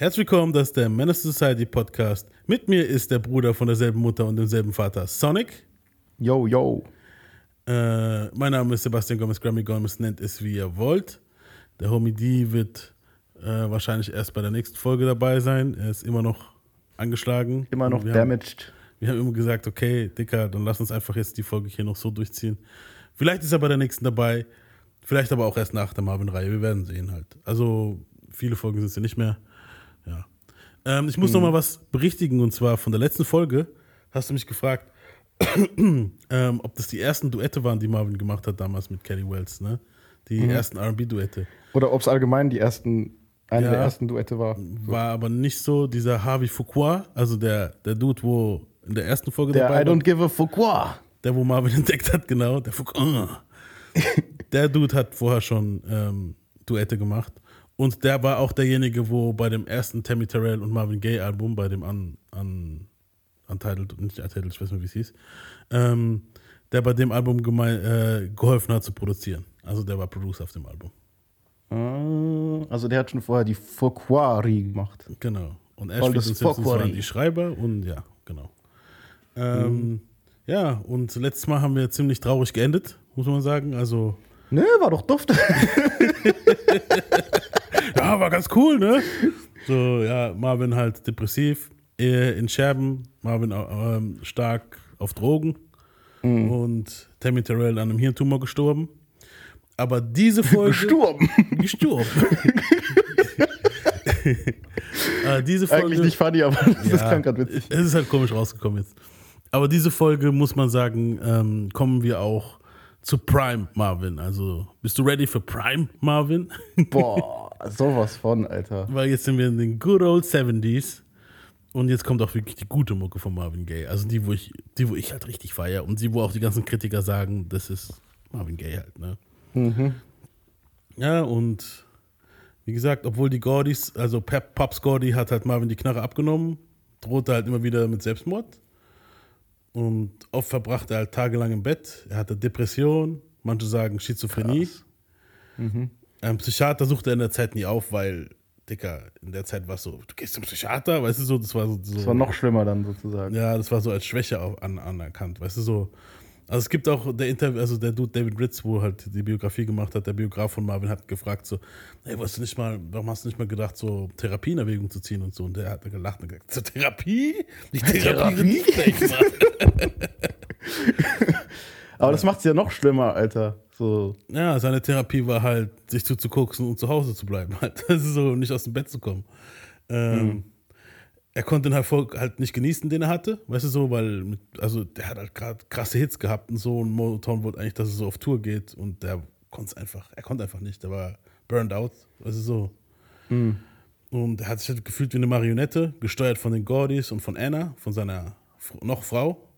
Herzlich willkommen, das ist der Menace Society Podcast. Mit mir ist der Bruder von derselben Mutter und demselben Vater, Sonic. Yo, yo. Äh, mein Name ist Sebastian Gomez, Grammy Gomez, nennt es wie ihr wollt. Der Homie D wird äh, wahrscheinlich erst bei der nächsten Folge dabei sein. Er ist immer noch angeschlagen. Immer noch wir damaged. Haben, wir haben immer gesagt, okay, Dicker, dann lass uns einfach jetzt die Folge hier noch so durchziehen. Vielleicht ist er bei der nächsten dabei, vielleicht aber auch erst nach der Marvin-Reihe. Wir werden sehen halt. Also viele Folgen sind es ja nicht mehr. Ja. Ähm, ich muss hm. noch mal was berichtigen und zwar von der letzten Folge. Hast du mich gefragt, ähm, ob das die ersten Duette waren, die Marvin gemacht hat damals mit Kelly Wells, ne? Die mhm. ersten RB-Duette. Oder ob es allgemein die ersten, eine ja, der ersten Duette war. War aber nicht so dieser Harvey Fuqua, also der, der Dude, wo in der ersten Folge der dabei I don't give a Fuqua. Der, wo Marvin entdeckt hat, genau. Der Fuqua. der Dude hat vorher schon ähm, Duette gemacht. Und der war auch derjenige, wo bei dem ersten Tammy Terrell und Marvin Gaye Album, bei dem an, an Untitled, nicht Untitled, ich weiß nicht, wie es hieß, ähm, der bei dem Album gemein, äh, geholfen hat zu produzieren. Also der war Producer auf dem Album. Ah, also der hat schon vorher die Foquari gemacht. Genau. Und Ashfield und Simpsons waren die Schreiber und ja, genau. Ähm, mhm. Ja, und letztes Mal haben wir ziemlich traurig geendet, muss man sagen. Also. Ne, war doch duft. ja, war ganz cool, ne? So, ja, Marvin halt depressiv, in Scherben, Marvin äh, stark auf Drogen mhm. und Tammy Terrell an einem Hirntumor gestorben. Aber diese Folge. Gestorben. Gestorben. äh, diese Folge, Eigentlich nicht funny, aber das ja, ist gerade witzig. Es ist halt komisch rausgekommen jetzt. Aber diese Folge, muss man sagen, ähm, kommen wir auch zu Prime Marvin. Also, bist du ready für Prime Marvin? Boah, sowas von, Alter. Weil jetzt sind wir in den good old 70s. Und jetzt kommt auch wirklich die gute Mucke von Marvin Gaye. Also die, wo ich, die, wo ich halt richtig feiere. Und die, wo auch die ganzen Kritiker sagen, das ist Marvin Gaye halt, ne? Mhm. Ja, und wie gesagt, obwohl die Gordys, also Pep, Pops Gordy hat halt Marvin die Knarre abgenommen, drohte halt immer wieder mit Selbstmord. Und oft verbrachte er halt tagelang im Bett. Er hatte Depression, manche sagen Schizophrenie. Mhm. Ein Psychiater suchte er in der Zeit nie auf, weil Dicker, in der Zeit war es so, du gehst zum Psychiater, weißt du so, das war so, so. Das war noch schlimmer dann sozusagen. Ja, das war so als Schwäche an, anerkannt, weißt du so. Also es gibt auch der Interview, also der Dude David Ritz, wo halt die Biografie gemacht hat, der Biograf von Marvin hat gefragt so, ey, du nicht mal, warum hast du nicht mal gedacht, so Therapie in Erwägung zu ziehen und so? Und der hat gelacht und gesagt, so Therapie? Nicht Therapie? Therapie? Aber das macht es ja noch schlimmer, Alter. So. Ja, seine Therapie war halt, sich zuzukoksen und zu Hause zu bleiben. Halt. Das ist so, nicht aus dem Bett zu kommen. Ähm, mhm. Er konnte den Erfolg halt nicht genießen, den er hatte, weißt du so, weil, mit, also der hat halt gerade krasse Hits gehabt und so und Motown wollte eigentlich, dass er so auf Tour geht und der konnte es einfach, er konnte einfach nicht, der war burned out, weißt du so. Mhm. Und er hat sich halt gefühlt wie eine Marionette, gesteuert von den Gordys und von Anna, von seiner noch Frau.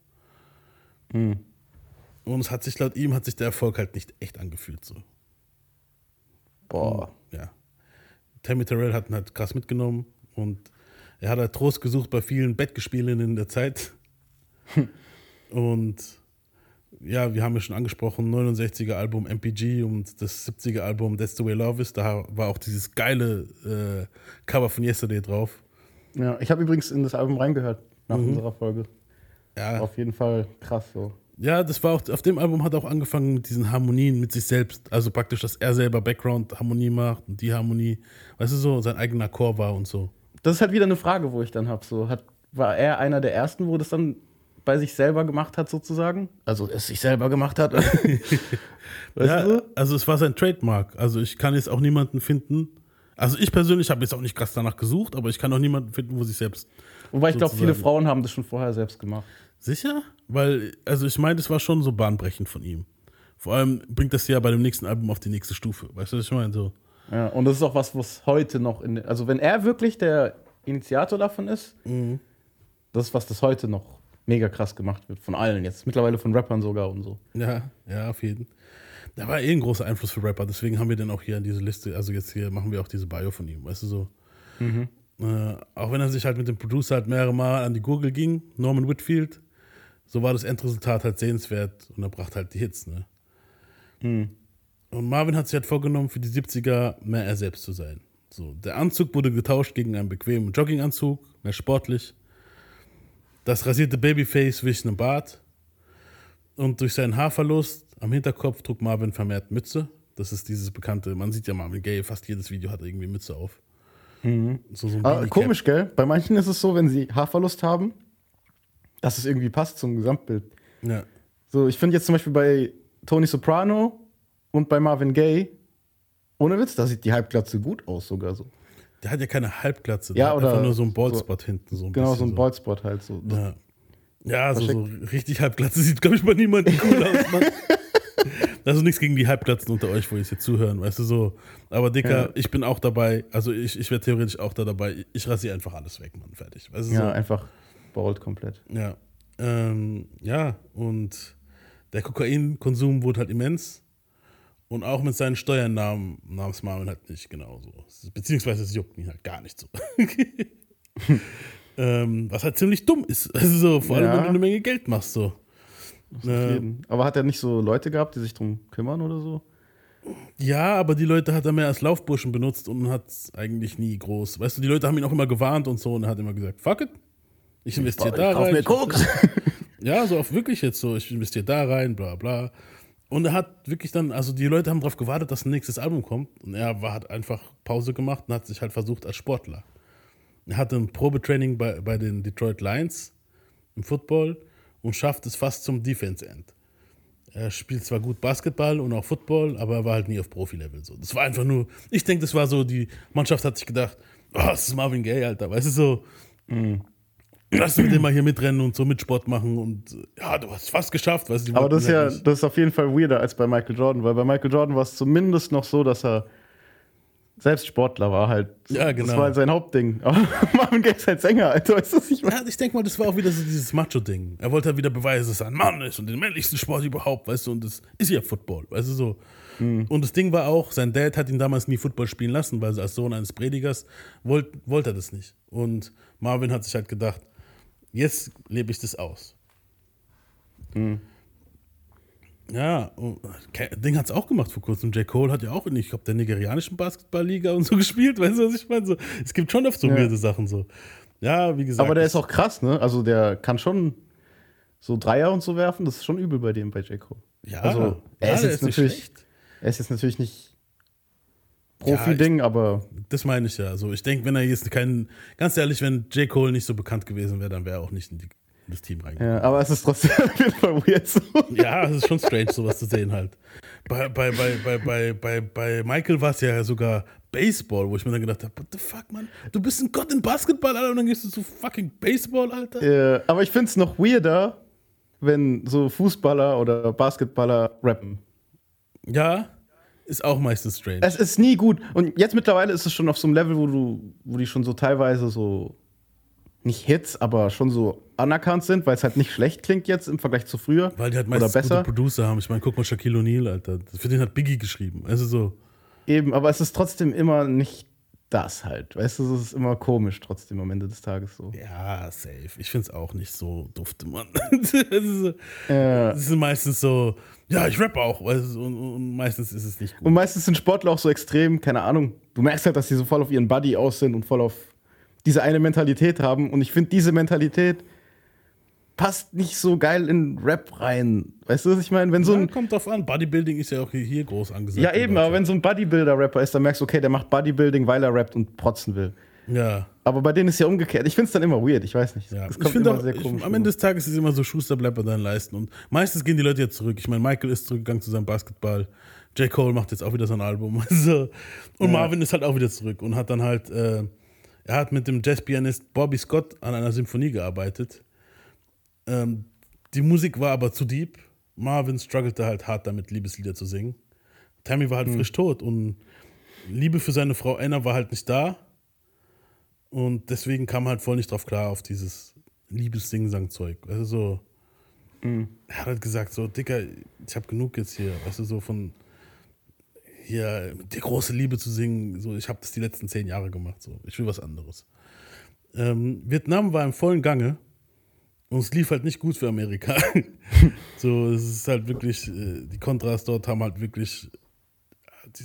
Mhm. Und es hat sich laut ihm hat sich der Erfolg halt nicht echt angefühlt so. Boah. Und, ja. Tammy Terrell hat ihn halt krass mitgenommen und er hat halt Trost gesucht bei vielen Bettgespielinnen in der Zeit. und ja, wir haben ja schon angesprochen, 69er Album MPG und das 70er Album That's the Way Love Is. Da war auch dieses geile äh, Cover von Yesterday drauf. Ja, ich habe übrigens in das Album reingehört nach mhm. unserer Folge. Ja. Auf jeden Fall krass so. Ja, das war auch, auf dem Album hat er auch angefangen mit diesen Harmonien mit sich selbst. Also praktisch, dass er selber Background-Harmonie macht und die Harmonie, weißt du, so sein eigener Chor war und so. Das ist halt wieder eine Frage, wo ich dann habe, so, hat, war er einer der ersten, wo das dann bei sich selber gemacht hat, sozusagen? Also, es sich selber gemacht hat? ja, du? also es war sein Trademark. Also ich kann jetzt auch niemanden finden. Also ich persönlich habe jetzt auch nicht krass danach gesucht, aber ich kann auch niemanden finden, wo sich selbst. Wobei ich glaube, viele Frauen haben das schon vorher selbst gemacht. Sicher? Weil, also ich meine, das war schon so bahnbrechend von ihm. Vor allem bringt das ja bei dem nächsten Album auf die nächste Stufe. Weißt du, was ich meine? So. Ja, und das ist auch was, was heute noch in. Also, wenn er wirklich der Initiator davon ist, mhm. das ist was, das heute noch mega krass gemacht wird. Von allen jetzt. Mittlerweile von Rappern sogar und so. Ja, ja, auf jeden Fall. Da war eh ein großer Einfluss für Rapper. Deswegen haben wir dann auch hier in diese Liste. Also, jetzt hier machen wir auch diese Bio von ihm. Weißt du, so. Mhm. Äh, auch wenn er sich halt mit dem Producer halt mehrere Mal an die Gurgel ging, Norman Whitfield so war das Endresultat halt sehenswert und er brachte halt die Hits, ne? Mhm. Und Marvin hat sich halt vorgenommen, für die 70er mehr er selbst zu sein. So, der Anzug wurde getauscht gegen einen bequemen Jogginganzug, mehr sportlich. Das rasierte Babyface wich einen Bart. Und durch seinen Haarverlust am Hinterkopf trug Marvin vermehrt Mütze. Das ist dieses bekannte, man sieht ja Marvin Gaye, fast jedes Video hat irgendwie Mütze auf. So, so ein ah, komisch, gell? Bei manchen ist es so, wenn sie Haarverlust haben, dass es irgendwie passt zum Gesamtbild. Ja. So, ich finde jetzt zum Beispiel bei Tony Soprano und bei Marvin Gaye, ohne Witz, da sieht die Halbglatze gut aus sogar so. Der hat ja keine Halbglatze, der ja, oder einfach nur so einen Baldspot so, hinten. So ein genau, so ein Baldspot halt so. Ja, ja so, so, richtig Halbglatze sieht, glaube ich, bei niemandem cool aus. Mann. Also nichts gegen die Halbglatzen unter euch, wo ihr jetzt zuhören, weißt du so. Aber Dicker, ja. ich bin auch dabei, also ich, ich wäre theoretisch auch da dabei. Ich rasiere einfach alles weg, Mann, fertig. Weißt du, ja, so. einfach bald komplett. Ja. Ähm, ja, und der Kokainkonsum wurde halt immens. Und auch mit seinen Steuernamen namens Marvin halt nicht genauso. Beziehungsweise es juckt ihn halt gar nicht so. ähm, was halt ziemlich dumm ist. Also so, vor allem, ja. wenn du eine Menge Geld machst. So. Äh, aber hat er nicht so Leute gehabt, die sich drum kümmern oder so? Ja, aber die Leute hat er mehr als Laufburschen benutzt und hat es eigentlich nie groß. Weißt du, die Leute haben ihn auch immer gewarnt und so und er hat immer gesagt, fuck it, ich investiere da rein. Mir Koks. ja, so auf wirklich jetzt so, ich investiere da rein, bla bla. Und er hat wirklich dann, also die Leute haben darauf gewartet, dass ein nächstes Album kommt und er war, hat einfach Pause gemacht und hat sich halt versucht als Sportler. Er hatte ein Probetraining bei, bei den Detroit Lions im Football und schafft es fast zum Defense End. Er spielt zwar gut Basketball und auch Football, aber er war halt nie auf Profi-Level. So. Das war einfach nur, ich denke, das war so, die Mannschaft hat sich gedacht, oh, das ist Marvin Gaye, Alter. Weißt du, so, mm. Lass mit dem mal hier mitrennen und so Mitsport machen und ja, du hast es fast geschafft. Weißt du, aber das ist ja, das ist auf jeden Fall weirder als bei Michael Jordan, weil bei Michael Jordan war es zumindest noch so, dass er selbst Sportler war halt. Ja, genau. Das war halt sein Hauptding. Aber Marvin Gaye ist halt Sänger, Alter. Weißt du, was ich meine? Ja, ich denke mal, das war auch wieder so dieses Macho-Ding. Er wollte halt wieder beweisen, dass er ein Mann ist und den männlichsten Sport überhaupt, weißt du, und das ist ja Football, weißt du, so. Mhm. Und das Ding war auch, sein Dad hat ihn damals nie Football spielen lassen, weil als Sohn eines Predigers wollte wollt er das nicht. Und Marvin hat sich halt gedacht, jetzt lebe ich das aus. Mhm. Ja, Ding hat es auch gemacht vor kurzem. J. Cole hat ja auch in, ich glaube, der nigerianischen Basketballliga und so gespielt. Weißt du, was ich meine? So, es gibt schon oft so ja. weirde Sachen so. Ja, wie gesagt. Aber der ist auch krass, ne? Also der kann schon so Dreier und so werfen. Das ist schon übel bei dem, bei J. Cole. Ja, also, er ja, ist jetzt ist natürlich, er ist jetzt natürlich nicht Profi-Ding, ja, aber. Das meine ich ja. Also ich denke, wenn er jetzt keinen, ganz ehrlich, wenn J. Cole nicht so bekannt gewesen wäre, dann wäre er auch nicht in die das Team reingekommen. Ja, aber es ist trotzdem auf jeden Fall weird so. Ja, es ist schon strange, sowas zu sehen halt. Bei, bei, bei, bei, bei, bei, bei Michael war es ja sogar Baseball, wo ich mir dann gedacht habe, what the fuck, Mann? Du bist ein Gott in Basketball, Alter, und dann gehst du zu fucking Baseball, Alter. Ja, aber ich finde es noch weirder, wenn so Fußballer oder Basketballer rappen. Ja, ist auch meistens strange. Es ist nie gut. Und jetzt mittlerweile ist es schon auf so einem Level, wo du, wo die schon so teilweise so nicht Hits, aber schon so anerkannt sind, weil es halt nicht schlecht klingt jetzt im Vergleich zu früher. Weil die halt meistens oder besser. gute Producer haben. Ich meine, guck mal Shaquille O'Neal, Alter. Für den hat Biggie geschrieben. Also so. Eben, aber es ist trotzdem immer nicht das halt. Weißt du, es ist immer komisch trotzdem am Ende des Tages so. Ja, safe. Ich finde es auch nicht so dufte, Mann. das, ist, ja. ist meistens so, ja, ich rappe auch. Weißt du, und, und, meistens ist es nicht gut. Und meistens sind Sportler auch so extrem, keine Ahnung. Du merkst halt, dass sie so voll auf ihren Buddy aus sind und voll auf diese eine Mentalität haben. Und ich finde, diese Mentalität passt nicht so geil in Rap rein. Weißt du, was ich meine? Wenn so ein ja, kommt drauf an. Bodybuilding ist ja auch hier groß angesagt. Ja, eben, aber wenn so ein Bodybuilder-Rapper ist, dann merkst du, okay, der macht Bodybuilding, weil er rappt und protzen will. Ja. Aber bei denen ist ja umgekehrt. Ich finde es dann immer weird, ich weiß nicht. Ja. Das kommt ich immer auch, sehr komisch. Ich, am Ende des Tages ist es immer so, Schuster bleibt bei deinen Leisten. Und meistens gehen die Leute jetzt zurück. Ich meine, Michael ist zurückgegangen zu seinem Basketball. J. Cole macht jetzt auch wieder sein Album. Also, und ja. Marvin ist halt auch wieder zurück und hat dann halt äh, er hat mit dem Jazzpianist Bobby Scott an einer Symphonie gearbeitet. Ähm, die Musik war aber zu deep. Marvin struggelte halt hart damit, Liebeslieder zu singen. Tammy war halt mhm. frisch tot und Liebe für seine Frau Anna war halt nicht da. Und deswegen kam halt voll nicht drauf klar auf dieses Liebes-Sing-Sang-Zeug. Also so, mhm. er hat halt gesagt, so, Dicker, ich habe genug jetzt hier, weißt du, so von hier die große Liebe zu singen. So, ich habe das die letzten zehn Jahre gemacht. So, ich will was anderes. Ähm, Vietnam war im vollen Gange und es lief halt nicht gut für Amerika. so, es ist halt wirklich, äh, die Kontras dort haben halt wirklich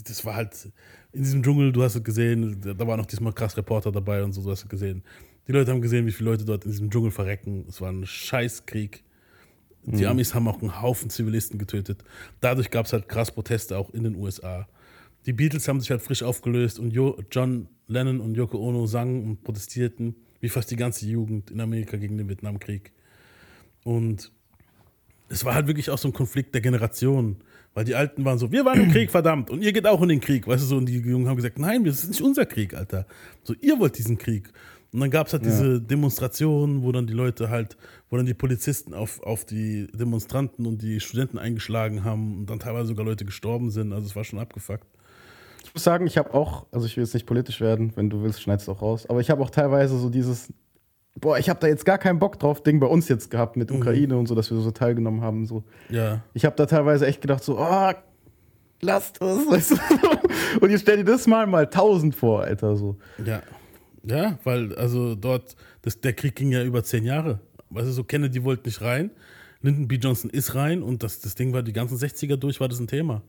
das war halt in diesem Dschungel, du hast es gesehen, da war noch diesmal krass Reporter dabei und so, du hast es gesehen. Die Leute haben gesehen, wie viele Leute dort in diesem Dschungel verrecken. Es war ein Scheißkrieg. Die Mhm. Amis haben auch einen Haufen Zivilisten getötet. Dadurch gab es halt krass Proteste auch in den USA. Die Beatles haben sich halt frisch aufgelöst und jo John Lennon und Yoko Ono sangen und protestierten, wie fast die ganze Jugend in Amerika gegen den Vietnamkrieg. Und es war halt wirklich auch so ein Konflikt der Generation, weil die Alten waren so, wir waren im Krieg, verdammt, und ihr geht auch in den Krieg, weißt du so, und die Jungen haben gesagt, nein, das ist nicht unser Krieg, Alter. So, ihr wollt diesen Krieg. Und dann gab es halt diese Demonstrationen, wo dann die Leute halt, wo dann die Polizisten auf, auf die Demonstranten und die Studenten eingeschlagen haben und dann teilweise sogar Leute gestorben sind, also es war schon abgefuckt. Ich muss sagen, ich habe auch, also ich will jetzt nicht politisch werden, wenn du willst, schneidest auch raus, aber ich habe auch teilweise so dieses, boah, ich habe da jetzt gar keinen Bock drauf, Ding bei uns jetzt gehabt mit Ukraine und so, dass wir so teilgenommen haben. So. Ja, Ich habe da teilweise echt gedacht, so, oh, lasst es. Weißt du? Und jetzt stell dir das mal mal tausend vor, Alter. So. ja. Ja, weil also dort, das, der Krieg ging ja über zehn Jahre. Weißt du, so Kennedy wollte nicht rein, Lyndon B. Johnson ist rein und das, das Ding war die ganzen 60er durch, war das ein Thema.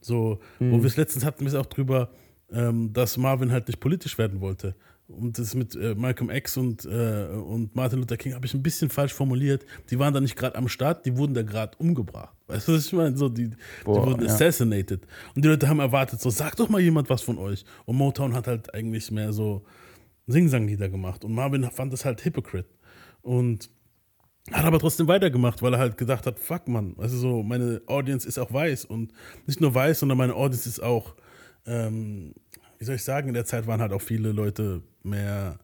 So, wo wir es letztens hatten wir es auch drüber, ähm, dass Marvin halt nicht politisch werden wollte. Und das mit äh, Malcolm X und, äh, und Martin Luther King habe ich ein bisschen falsch formuliert. Die waren da nicht gerade am Start, die wurden da gerade umgebracht. Weißt du, was ich meine? So, die, Boah, die wurden ja. assassinated. Und die Leute haben erwartet, so, sag doch mal jemand was von euch. Und Motown hat halt eigentlich mehr so Sing-Sang-Lieder gemacht. Und Marvin fand das halt Hypocrite. Und hat aber trotzdem weitergemacht, weil er halt gedacht hat, fuck man, also so, meine Audience ist auch weiß und nicht nur weiß, sondern meine Audience ist auch, ähm, wie soll ich sagen, in der Zeit waren halt auch viele Leute mehr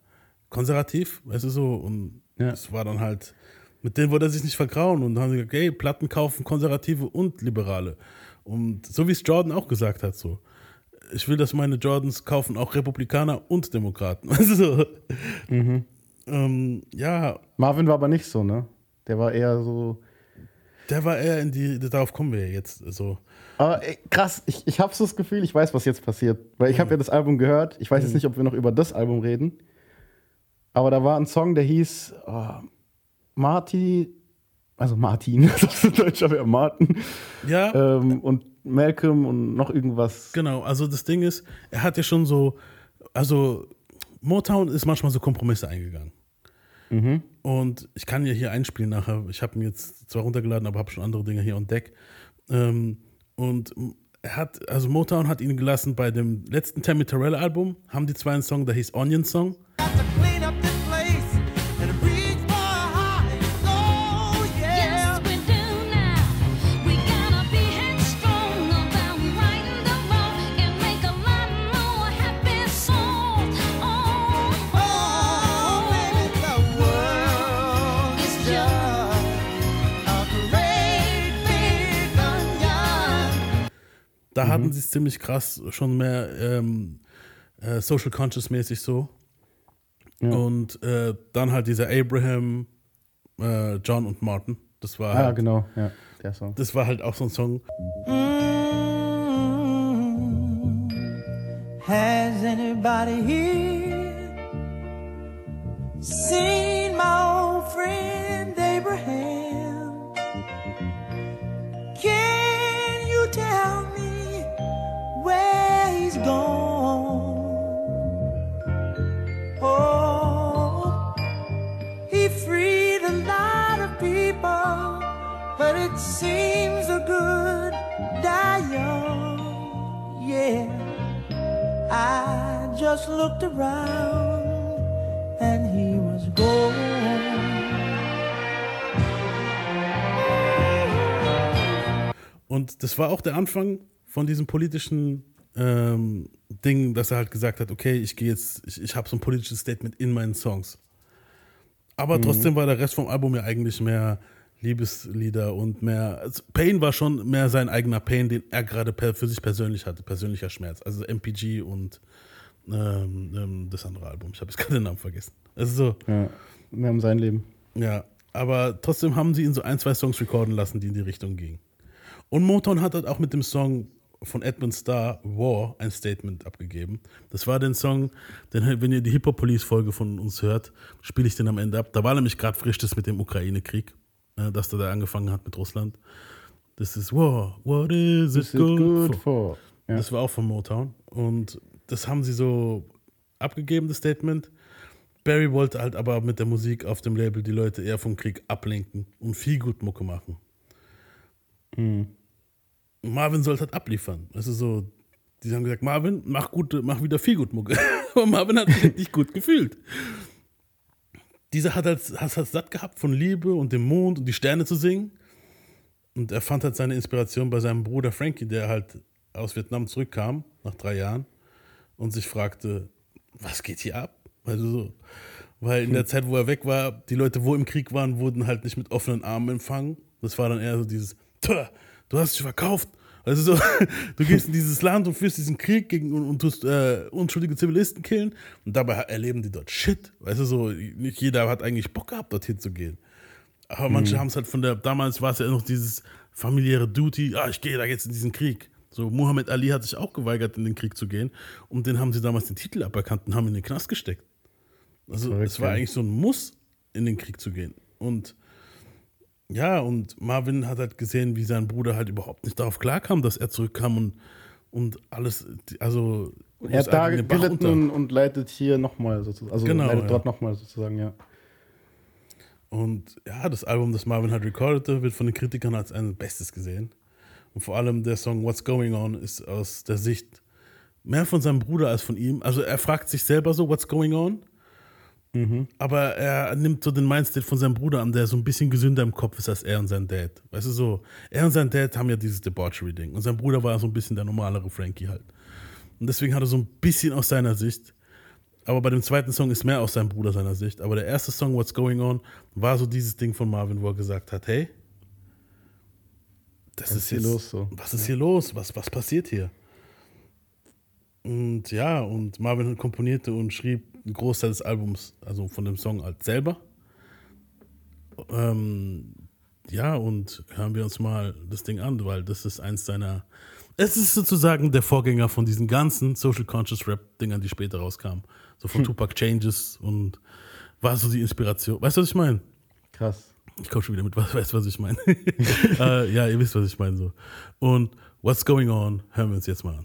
konservativ, weißt du so, und Ja. es war dann halt, mit denen wollte er sich nicht vergrauen und dann haben sie gesagt, hey, Platten kaufen Konservative und Liberale. Und so wie es Jordan auch gesagt hat, so. Ich will, dass meine Jordans kaufen auch Republikaner und Demokraten. Du so. Ähm, ja, Marvin war aber nicht so, ne? Der war eher so. Der war eher in die, darauf kommen wir jetzt. So. Aber krass, ich, ich habe so das Gefühl, ich weiß, was jetzt passiert. Weil ich habe ja das Album gehört. Ich weiß jetzt nicht, ob wir noch über das Album reden. Aber da war ein Song, der hieß oh, Marty, also Martin, das ist ein deutscher wäre Martin. Ja, Ähm, und Malcolm und noch irgendwas. genau. Also das Ding ist, er hat ja schon so, also Motown ist manchmal so Kompromisse eingegangen. Und ich kann ja hier einspielen nachher. Ich habe ihn jetzt zwar runtergeladen, aber habe schon andere Dinge hier on Deck. Ähm, und er hat, also Motown hat ihn gelassen bei dem letzten Tammy Terrell Album, haben die zwei einen Song, der hieß Onion Song. Da hatten sie es ziemlich krass, schon mehr ähm, äh, Social Conscious mäßig so. Und äh, dann halt dieser Abraham, äh, John und Martin. Das war, Ah, halt, genau, ja, der Song. das war halt auch so ein Song. Has anybody here seen my old friend Abraham? Can you tell me Oh, he freed a lot of people, but it seems a good die just looked around and he was gone. Und das war auch der Anfang von diesem politischen ähm, Ding, dass er halt gesagt hat, okay, ich gehe jetzt, ich, ich habe so ein politisches Statement in meinen Songs. Aber trotzdem war der Rest vom Album ja eigentlich mehr Liebeslieder und mehr. Also Pain war schon mehr sein eigener Pain, den er gerade für sich persönlich hatte, persönlicher Schmerz. Also MPG und ähm, ähm, das andere Album. Ich habe jetzt gerade den Namen vergessen. Also so, Ja, mehr um sein Leben. ja. Aber trotzdem haben sie ihn so ein, zwei Songs recorden lassen, die in die Richtung gingen. Und Motown hat halt auch mit dem Song von Edmund Starr, War, ein Statement abgegeben. Das war den Song, den, wenn ihr die Hip-Hop-Police-Folge von uns hört, spiele ich den am Ende ab. Da war nämlich gerade frisch das mit dem Ukraine-Krieg, äh, dass der da angefangen hat mit Russland. Das ist War, what is it good, good for? for? Ja. Das war auch von Motown. Und das haben sie so abgegeben, das Statement. Barry wollte halt aber mit der Musik auf dem Label die Leute eher vom Krieg ablenken und viel gut Mucke machen. Marvin sollte halt abliefern. Also so, die haben gesagt, Marvin, mach, gute, mach wieder viel gut Mucke. aber Marvin hat sich halt nicht gut gefühlt. Dieser hat halt, hat halt satt gehabt von Liebe und dem Mond und die Sterne zu singen. Und er fand halt seine Inspiration bei seinem Bruder Frankie, der halt aus Vietnam zurückkam, nach drei Jahren, und sich fragte, was geht hier ab? Also so, weil in der Zeit, wo er weg war, die Leute, wo im Krieg waren, wurden halt nicht mit offenen Armen empfangen. Das war dann eher so dieses, "Tja, du hast dich verkauft. Also so, du gehst in dieses Land und führst diesen Krieg gegen und, und tust äh, unschuldige Zivilisten killen und dabei erleben die dort Shit. Weißt du so, nicht jeder hat eigentlich Bock gehabt, dorthin zu gehen. Aber manche haben es halt von der, damals war es ja noch dieses familiäre Duty, ah, ich gehe da jetzt in diesen Krieg. So, Muhammad Ali hat sich auch geweigert, in den Krieg zu gehen. Und den haben sie damals den Titel aberkannt und haben ihn in den Knast gesteckt. Also, es war eigentlich so ein Muss, in den Krieg zu gehen. Und ja, und Marvin hat halt gesehen, wie sein Bruder halt überhaupt nicht darauf klarkam, dass er zurückkam und, und alles, also. Er hat da gelitten und, und leitet hier nochmal sozusagen. Also Genau, leitet ja. dort nochmal sozusagen, ja. Und ja, das Album, das Marvin hat recordete, wird von den Kritikern als ein Bestes gesehen. Und vor allem der Song What's Going On ist aus der Sicht mehr von seinem Bruder als von ihm. Also er fragt sich selber so, What's Going On? Aber er nimmt so den Mindstate von seinem Bruder an, der so ein bisschen gesünder im Kopf ist als er und sein Dad. Weißt du so, er und sein Dad haben ja dieses Debauchery-Ding. Und sein Bruder war so ein bisschen der normalere Frankie halt. Und deswegen hat er so ein bisschen aus seiner Sicht aber bei dem zweiten Song ist mehr aus seinem Bruder seiner Sicht. Aber der erste Song, What's Going On, war so dieses Ding von Marvin, wo er gesagt hat, hey, das Was ist hier jetzt, los so? Was ist hier los? Was, was passiert hier? Und ja, und Marvin komponierte und schrieb einen Großteil des Albums, also von dem Song halt selber. Ähm, ja, und hören wir uns mal das Ding an, weil das ist eins seiner. Es ist sozusagen der Vorgänger von diesen ganzen Social Conscious Rap-Dingern, die später rauskamen. So von Tupac Changes und war so die Inspiration. Weißt du, was ich meine? Krass. Ich komme schon wieder mit, was weißt du, was ich meine? äh, ja, ihr wisst, was ich meine so. Und What's Going On, hören wir uns jetzt mal an.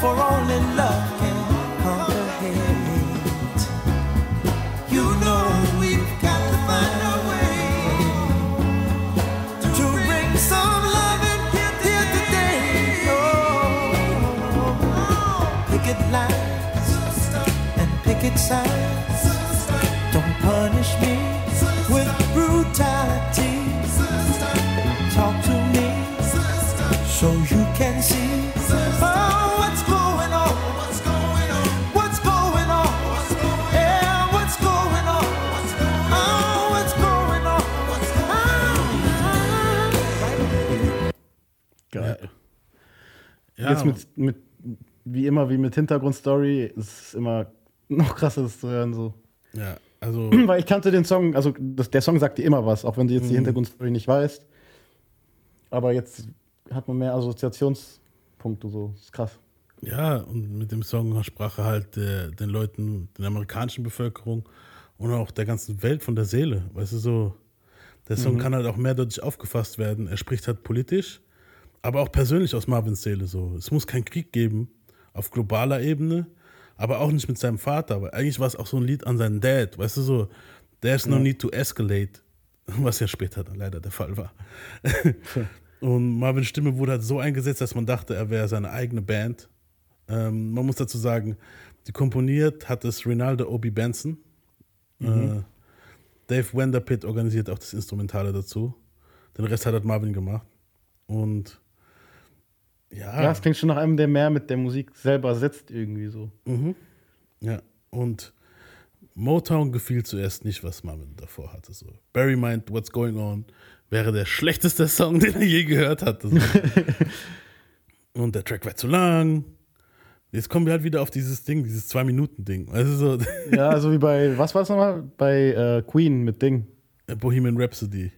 for only love can conquer hate. You know we've got to find a way to bring some loving here today. Oh, picket lines and picket signs. Don't punish Ja, Jetzt mit, mit, wie immer, wie mit Hintergrundstory, ist es immer noch krasser, das zu hören. So. ja, also Weil ich kannte den Song, also das, der Song sagt dir immer was, auch wenn du jetzt die Hintergrundstory nicht weißt. Aber jetzt hat man mehr Assoziationspunkte, so. Das ist krass. Ja, und mit dem Song sprach er halt äh, den Leuten, der amerikanischen Bevölkerung und auch der ganzen Welt von der Seele. Weißt du, so, der Song kann halt auch mehrdeutig aufgefasst werden. Er spricht halt politisch, aber auch persönlich aus Marvins Seele so. Es muss keinen Krieg geben auf globaler Ebene, aber auch nicht mit seinem Vater. Weil eigentlich war es auch so ein Lied an seinen Dad, weißt du, so, there's no need to escalate, was ja später dann leider der Fall war. Und Marvins Stimme wurde halt so eingesetzt, dass man dachte, er wäre seine eigene Band. Ähm, man muss dazu sagen, die komponiert hat es Rinaldo Obi Benson. Äh, Dave Wenderpitt organisiert auch das Instrumentale dazu. Den Rest hat halt Marvin gemacht. Und ja, Ja, es klingt schon nach einem, der mehr mit der Musik selber setzt, irgendwie so. Ja, und Motown gefiel zuerst nicht, was Marvin davor hatte. So. Barry meint, What's Going On wäre der schlechteste Song, den er je gehört hatte. So. und der Track war zu lang. Jetzt kommen wir halt wieder auf dieses Ding, dieses Zwei-Minuten-Ding. Also so Ja, so wie bei, was war es nochmal? Bei äh, Queen mit Ding. Bohemian Rhapsody.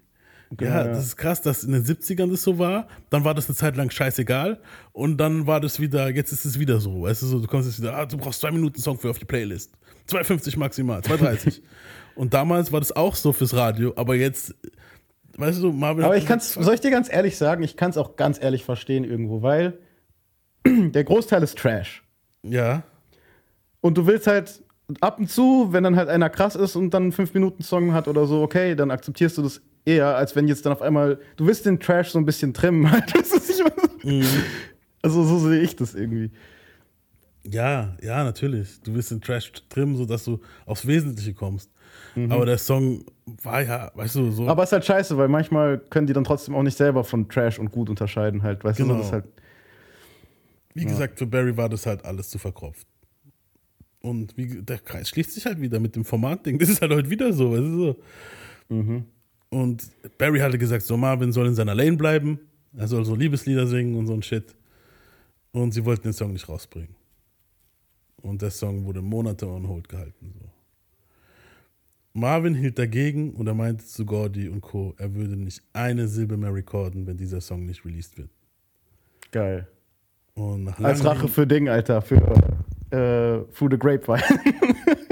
Genau, ja, das ist krass, dass in den 70ern das so war. Dann war das eine Zeit lang scheißegal. Und dann war das wieder, jetzt ist es wieder so. Weißt du, so, du kommst jetzt wieder, ah, du brauchst zwei Minuten Song für auf die Playlist. 2,50 maximal, 2,30. und damals war das auch so fürs Radio, aber jetzt, weißt du, Marvin. Aber ich kann's, soll ich dir ganz ehrlich sagen, ich kann es auch ganz ehrlich verstehen irgendwo, weil der Großteil ist Trash. Ja, Und du willst halt ab und zu, wenn dann halt einer krass ist und dann einen 5-Minuten-Song hat oder so, okay, dann akzeptierst du das eher, als wenn jetzt dann auf einmal, du willst den Trash so ein bisschen trimmen. Halt, du, meine? Also so sehe ich das irgendwie. ja, ja, natürlich. Du willst den Trash trimmen, sodass du aufs Wesentliche kommst. Aber der Song war ja, weißt du, so. Aber es ist halt scheiße, weil manchmal können die dann trotzdem auch nicht selber von Trash und gut unterscheiden halt, weißt du, Genau. das ist halt, Wie gesagt, für Barry war das halt alles zu verkropft. Und wie, der Kreis schließt sich halt wieder mit dem Formatding. Das ist halt heute wieder so. Weißt du, so. Und Barry hatte gesagt, so Marvin soll in seiner Lane bleiben. Er soll so Liebeslieder singen und so ein Shit. Und sie wollten den Song nicht rausbringen. Und der Song wurde Monate on hold gehalten. So. Marvin hielt dagegen und er meinte zu Gordy und Co., er würde nicht eine Silbe mehr recorden, wenn dieser Song nicht released wird. geil. Als Rache für Ding, Alter, für äh, Through the Grapevine.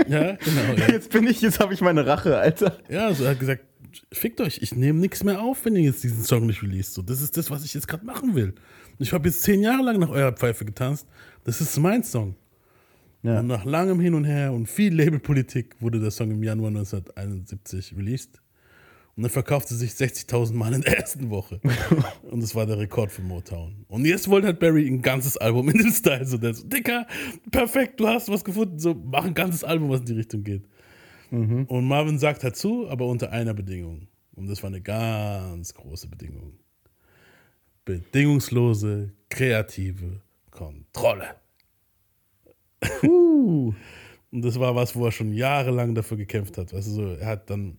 Ja, genau. Ja, Jetzt bin ich, jetzt habe ich meine Rache, Alter. ja also er hat gesagt, fickt euch, ich nehme nichts mehr auf, wenn ihr jetzt diesen Song nicht released. So, das ist das, was ich jetzt gerade machen will. Ich habe jetzt zehn Jahre lang nach eurer Pfeife getanzt. Das ist mein Song. Ja. Und nach langem Hin und Her und viel Labelpolitik wurde der Song im Januar 1971 released. Und er verkaufte sich 60.000 Mal in der ersten Woche. und das war der Rekord für Motown. Und jetzt wollte halt Barry ein ganzes Album in den Style. So, der so, Dicker, perfekt, du hast was gefunden. So, mach ein ganzes Album, was in die Richtung geht. Und Marvin sagt dazu, aber unter einer Bedingung. Und das war eine ganz große Bedingung. Bedingungslose, kreative Kontrolle. Und das war was, wo er schon jahrelang dafür gekämpft hat. Weißt du, so, er hat dann,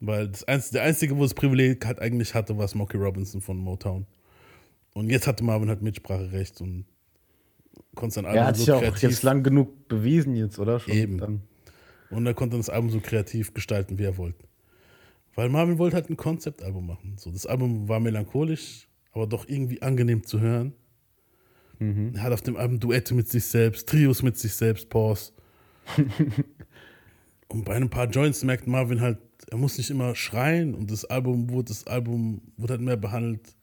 weil das einzige, der Einzige, wo das Privileg halt eigentlich hatte, war Smokey Robinson von Motown. Und jetzt hatte Marvin halt Mitspracherecht und konnte sein Album Er hat sich so auch jetzt lang genug bewiesen jetzt, oder? Schon Eben. Dann. Und er konnte das Album so kreativ gestalten, wie er wollte. Weil Marvin wollte halt ein Konzeptalbum machen. So, das Album war melancholisch, aber doch irgendwie angenehm zu hören. Er hat auf dem Album Duette mit sich selbst, Trios mit sich selbst, Pause. und bei ein paar Joints merkt Marvin halt, er muss nicht immer schreien und das Album wurde, das Album wurde halt mehr behandelt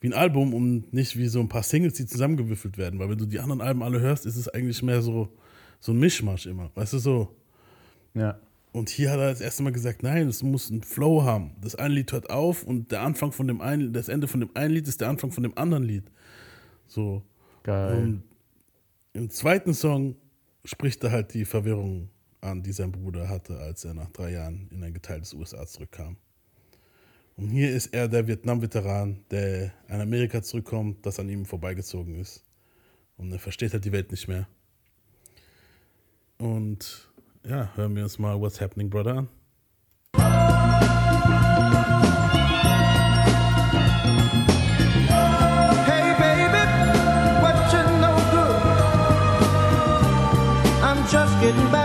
wie ein Album und nicht wie so ein paar Singles, die zusammengewürfelt werden. Weil wenn du die anderen Alben alle hörst, ist es eigentlich mehr so, so ein Mischmasch immer. Weißt du so? Ja. Und hier hat er das erste Mal gesagt, nein, es muss einen Flow haben. Das eine Lied hört auf und der Anfang von dem einen, das Ende von dem einen Lied ist der Anfang von dem anderen Lied. So. Geil. Und im zweiten Song spricht er halt die Verwirrung an, die sein Bruder hatte, als er nach drei Jahren in ein geteiltes USA zurückkam. Und hier ist er der Vietnam-Veteran, der in Amerika zurückkommt, das an ihm vorbeigezogen ist. Und er versteht halt die Welt nicht mehr. Und ja, hören wir uns mal What's Happening, Brother an. Getting back,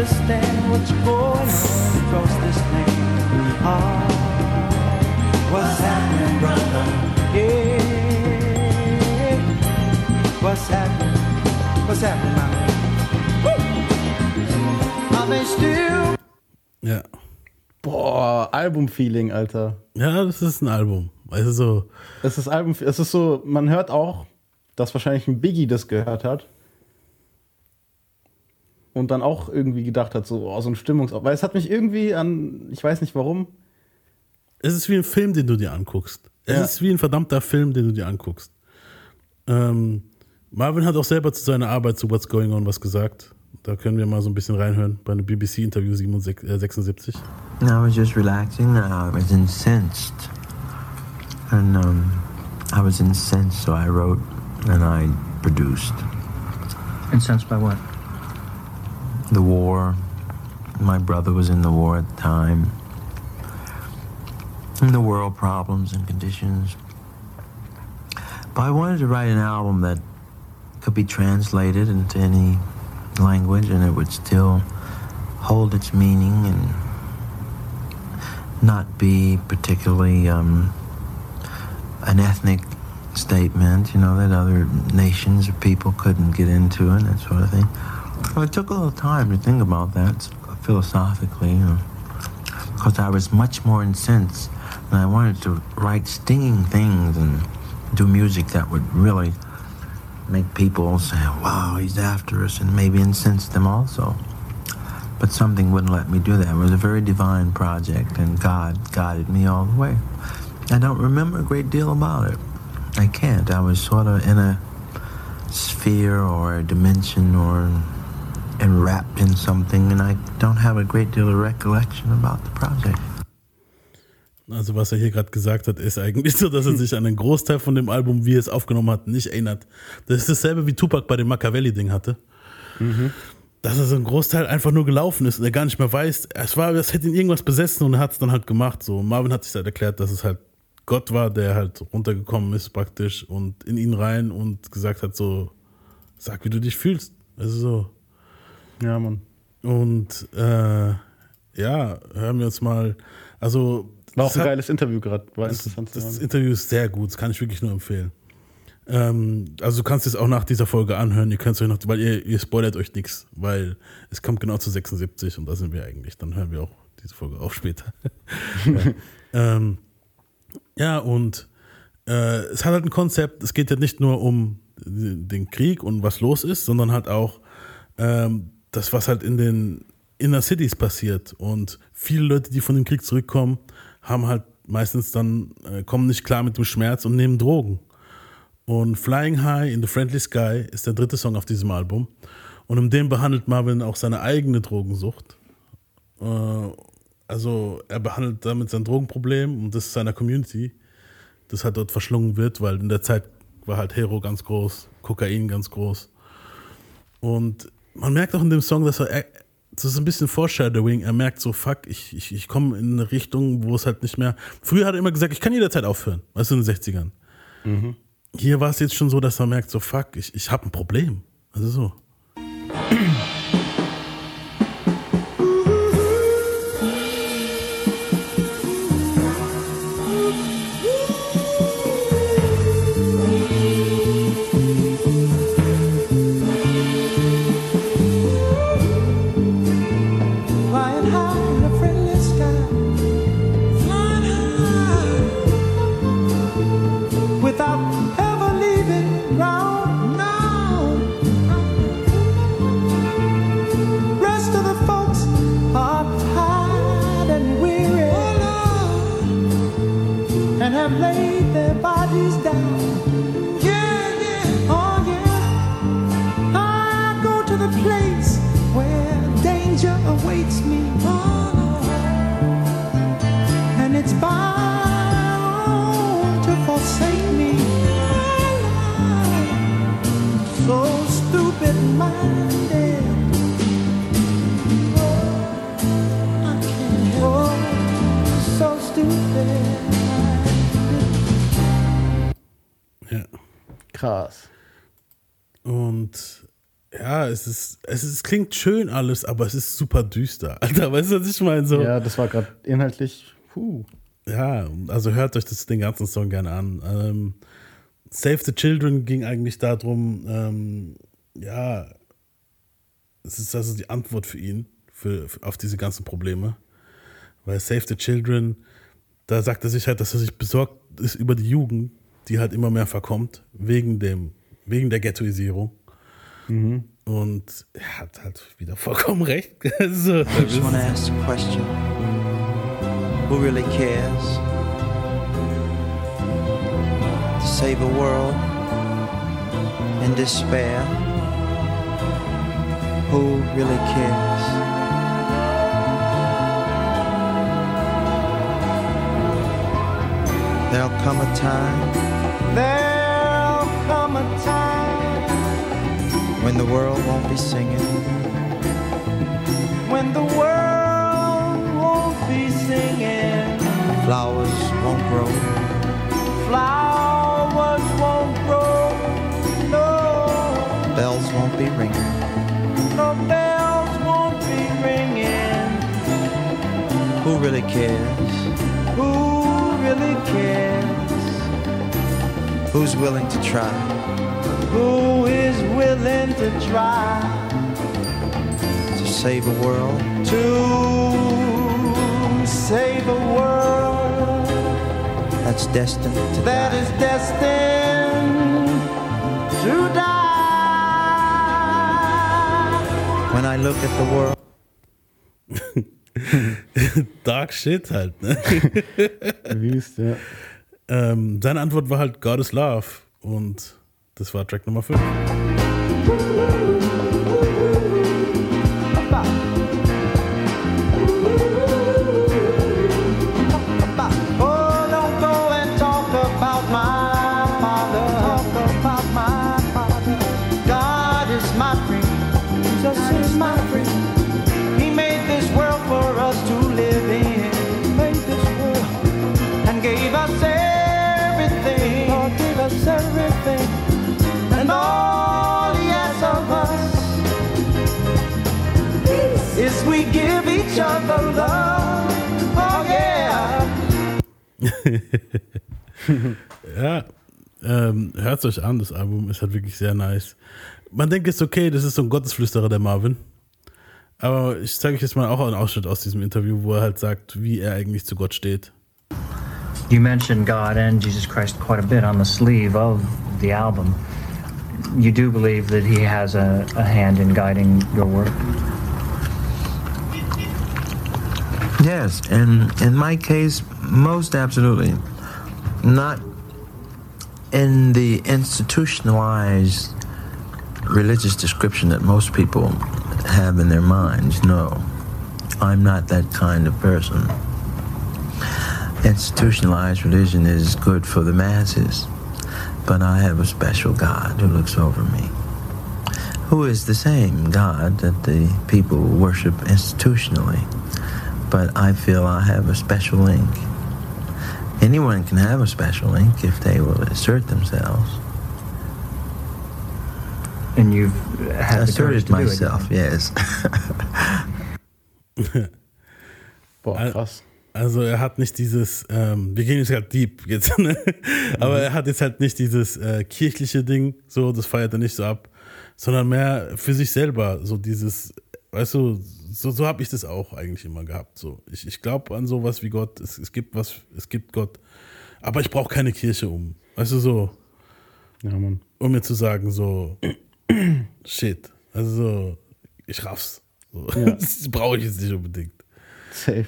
understand what's going on across this land. Ah, what's happening, brother? Yeah, what's happening? What's happening, my man? Are they still? Ja. Boah, Album-Feeling, Alter. Ja, das ist ein Album. Also so, Es ist Album, es ist so, man hört auch, dass wahrscheinlich ein Biggie das gehört hat. Und dann auch irgendwie gedacht hat, so, oh, so ein Stimmungs... Weil es hat mich irgendwie an, ich weiß nicht warum, es ist wie ein Film, den du dir anguckst. Es Ja. ist wie ein verdammter Film, den du dir anguckst. Ähm, Marvin hat auch selber zu seiner Arbeit zu What's Going On was gesagt. Da können wir mal so ein bisschen reinhören bei einem BBC-Interview 76. I was just relaxing. and I was incensed, and um, I was incensed, so I wrote and I produced Incensed by what? The war. My brother was in the war at the time, and the world problems and conditions. But I wanted to write an album that could be translated into any language, and it would still hold its meaning and not be particularly um, an ethnic statement, you know, that other nations or people couldn't get into and that sort of thing. Well, it took a little time to think about that philosophically, you know, because I was much more incensed and I wanted to write stinging things and do music that would really make people say, wow, he's after us, and maybe incense them also but something wouldn't let me do that. It was a very divine project, and God guided me all the way. I don't remember a great deal about it. I can't. I was sort of in a sphere or a dimension or enwrapped in something, and I don't have a great deal of recollection about the project. Also was er hier gerade gesagt hat, ist eigentlich so, dass er sich an einen Großteil von dem Album, wie er es aufgenommen hat, nicht erinnert. Das ist dasselbe wie Tupac bei dem Machiavelli-Ding hatte. Dass er so ein Großteil einfach nur gelaufen ist und er gar nicht mehr weiß. Es war, das hätte ihn irgendwas besessen und er hat es dann halt gemacht. So Marvin hat sich halt erklärt, dass es halt Gott war, der halt runtergekommen ist praktisch und in ihn rein und gesagt hat so, sag, wie du dich fühlst. Also so. Ja, Mann. Und äh, ja, hören wir uns mal. Also War auch ein hat- geiles Interview gerade. War das, interessant. das. Interview ist sehr gut, das kann ich wirklich nur empfehlen. Ähm, also du kannst es auch nach dieser Folge anhören, ihr könnt es euch noch, weil ihr, ihr spoilert euch nichts, weil es kommt genau zu 76 und da sind wir eigentlich. Dann hören wir auch diese Folge auf später. ja. Ähm, ja, und äh, es hat halt ein Konzept, es geht ja nicht nur um den Krieg und was los ist, sondern halt auch ähm, das, was halt in den Inner Cities passiert. Und viele Leute, die von dem Krieg zurückkommen, haben halt meistens dann, äh, kommen nicht klar mit dem Schmerz und nehmen Drogen. Und Flying High in the Friendly Sky ist der dritte Song auf diesem Album. Und in dem behandelt Marvin auch seine eigene Drogensucht. Äh, also er behandelt damit sein Drogenproblem und das seiner Community, das halt dort verschlungen wird, weil in der Zeit war halt Hero ganz groß, Kokain ganz groß. Und man merkt auch in dem Song, dass er, das ist ein bisschen Foreshadowing, er merkt so, fuck, ich, ich, ich komme in eine Richtung, wo es halt nicht mehr. Früher hat er immer gesagt, ich kann jederzeit aufhören, weißt du, in den 60ern. Hier war es jetzt schon so, dass er merkt, so, fuck, ich, ich habe ein Problem. Also so. Es ist, es klingt schön alles, aber es ist super düster. Alter, weißt du, was ich meine? So, Ja, das war gerade inhaltlich. Puh. Ja, also hört euch das, den ganzen Song gerne an. Ähm, Save the Children ging eigentlich darum, ähm, ja, es ist also die Antwort für ihn, für, für, auf diese ganzen Probleme. Weil Save the Children, da sagt er sich halt, dass er sich besorgt ist über die Jugend, die halt immer mehr verkommt, wegen dem, wegen der Ghettoisierung. Und er hat halt wieder vollkommen recht. so, I just want to ask a question Who really cares to save a world in despair? Who really cares? There'll come a time, there'll when the world won't be singing when the world won't be singing. Flowers won't grow. Flowers won't grow. No. Bells won't be ringing. No bells won't be ringing. Who really cares? Who really cares? Who's willing to try? Who is willing to try? to save a world. To save a world that's destined to die. that is destined to die. When I look at the world. Dark Shit halt, ne? Wüst, ja. ähm, seine Antwort war halt God is Love. Und das war Track Nummer 5. Ja, ähm, hört euch an, das Album ist halt wirklich sehr nice. Man denkt jetzt, okay, das ist so ein Gottesflüsterer, der Marvin. Aber ich zeige euch jetzt mal auch einen Ausschnitt aus diesem Interview, wo er halt sagt, wie er eigentlich zu Gott steht. You mentioned God and Jesus Christ quite a bit on the sleeve of the album. You do believe that He has a, a hand in guiding your work? Yes, and in my case, most absolutely. Not in the institutionalized religious description that most people have in their minds. No, I'm not that kind of person. Institutionalized religion is good for the masses, but I have a special God who looks over me, who is the same God that the people worship institutionally but I feel I have a special link. Anyone can have a special link if they will assert themselves. And you've had the Asserted to do it. myself, yes. Boah, krass. Also er hat nicht dieses, ähm, wir gehen jetzt halt deep jetzt, ne? aber er hat jetzt halt nicht dieses äh, kirchliche Ding, so, das feiert er nicht so ab, sondern mehr für sich selber, so dieses, weißt du, so, so habe ich das auch eigentlich immer gehabt. So. Ich, ich glaube an sowas wie Gott, es, es gibt was, es gibt Gott, aber ich brauche keine Kirche um. Weißt du, so, Ja, Mann. um mir zu sagen, so, shit, also so, ich raff's. So. Ja. Das brauche ich jetzt nicht unbedingt. Safe.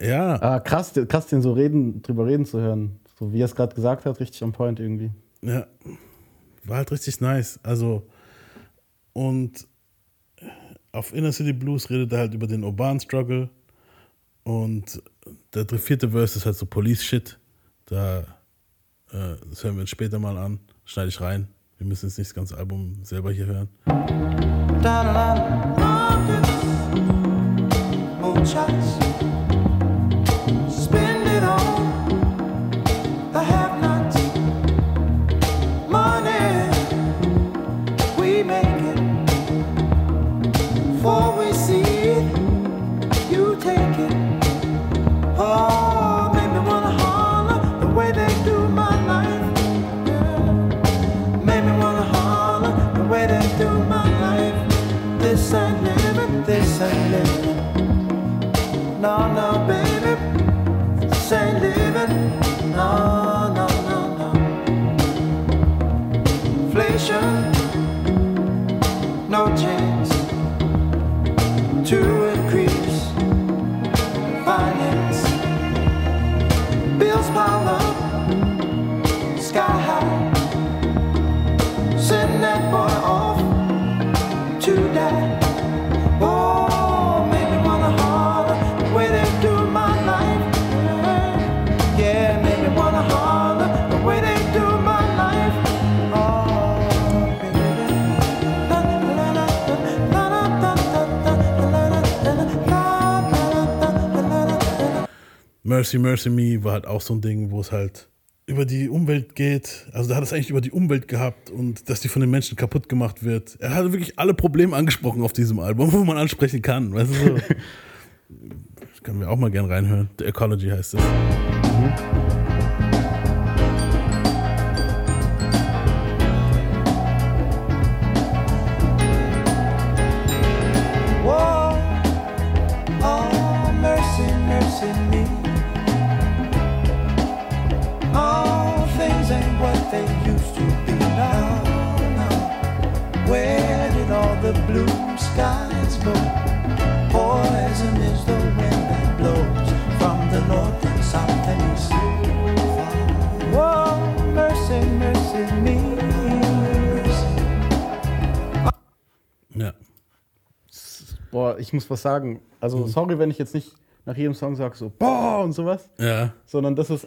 Ja. Ah, krass, krass, den so reden, drüber reden zu hören. So wie er es gerade gesagt hat, richtig am Point irgendwie. Ja, war halt richtig nice. Also, und auf Inner City Blues redet er halt über den urbanen Struggle. Und der vierte Verse ist halt so Police-Shit. Da, äh, das hören wir uns später mal an. Schneide ich rein. Wir müssen jetzt nicht das ganze Album selber hier hören. Moonshots. Spend to Mercy, Mercy Me war halt auch so ein Ding, wo es halt über die Umwelt geht. Also da hat es eigentlich über die Umwelt gehabt und dass die von den Menschen kaputt gemacht wird. Er hat wirklich alle Probleme angesprochen auf diesem Album, wo man ansprechen kann. Weißt du so? das können wir auch mal gern reinhören. The Ecology heißt es. Whoa, Ich muss was sagen. Also, sorry, wenn ich jetzt nicht nach jedem Song sage, so, boah und sowas, Ja. sondern das ist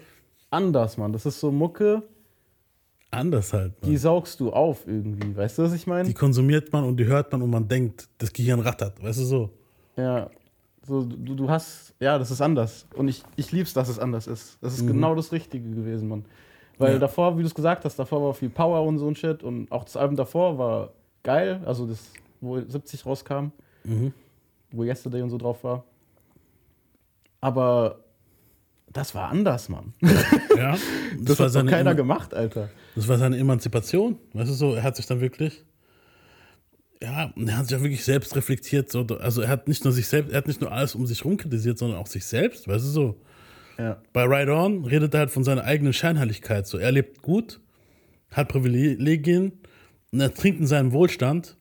anders, Mann. Das ist so Mucke, Anders halt. die Man. saugst du auf irgendwie. Weißt du, was ich meine? Die konsumiert man und die hört man und man denkt, das Gehirn rattert. Weißt du so? Ja. So, du, du hast, ja, das ist anders. Und ich, ich lieb's, dass es anders ist. Das ist genau das Richtige gewesen, Mann. Weil Ja. davor, wie du es gesagt hast, davor war viel Power und so ein Shit. Und auch das Album davor war geil. Also das, wo 70 rauskam, wo Yesterday und so drauf war. Aber das war anders, Mann. Ja. Das, hat doch keiner gemacht, Alter. Das war seine Emanzipation. Weißt du so? Er hat sich dann wirklich. Ja, und er hat sich ja wirklich selbst reflektiert. So, also er hat nicht nur sich selbst, er hat nicht nur alles um sich rum kritisiert, sondern auch sich selbst, weißt du so. Ja. Bei Ride On redet er halt von seiner eigenen Scheinheiligkeit. So, er lebt gut, hat Privilegien und er trinkt in seinem Wohlstand.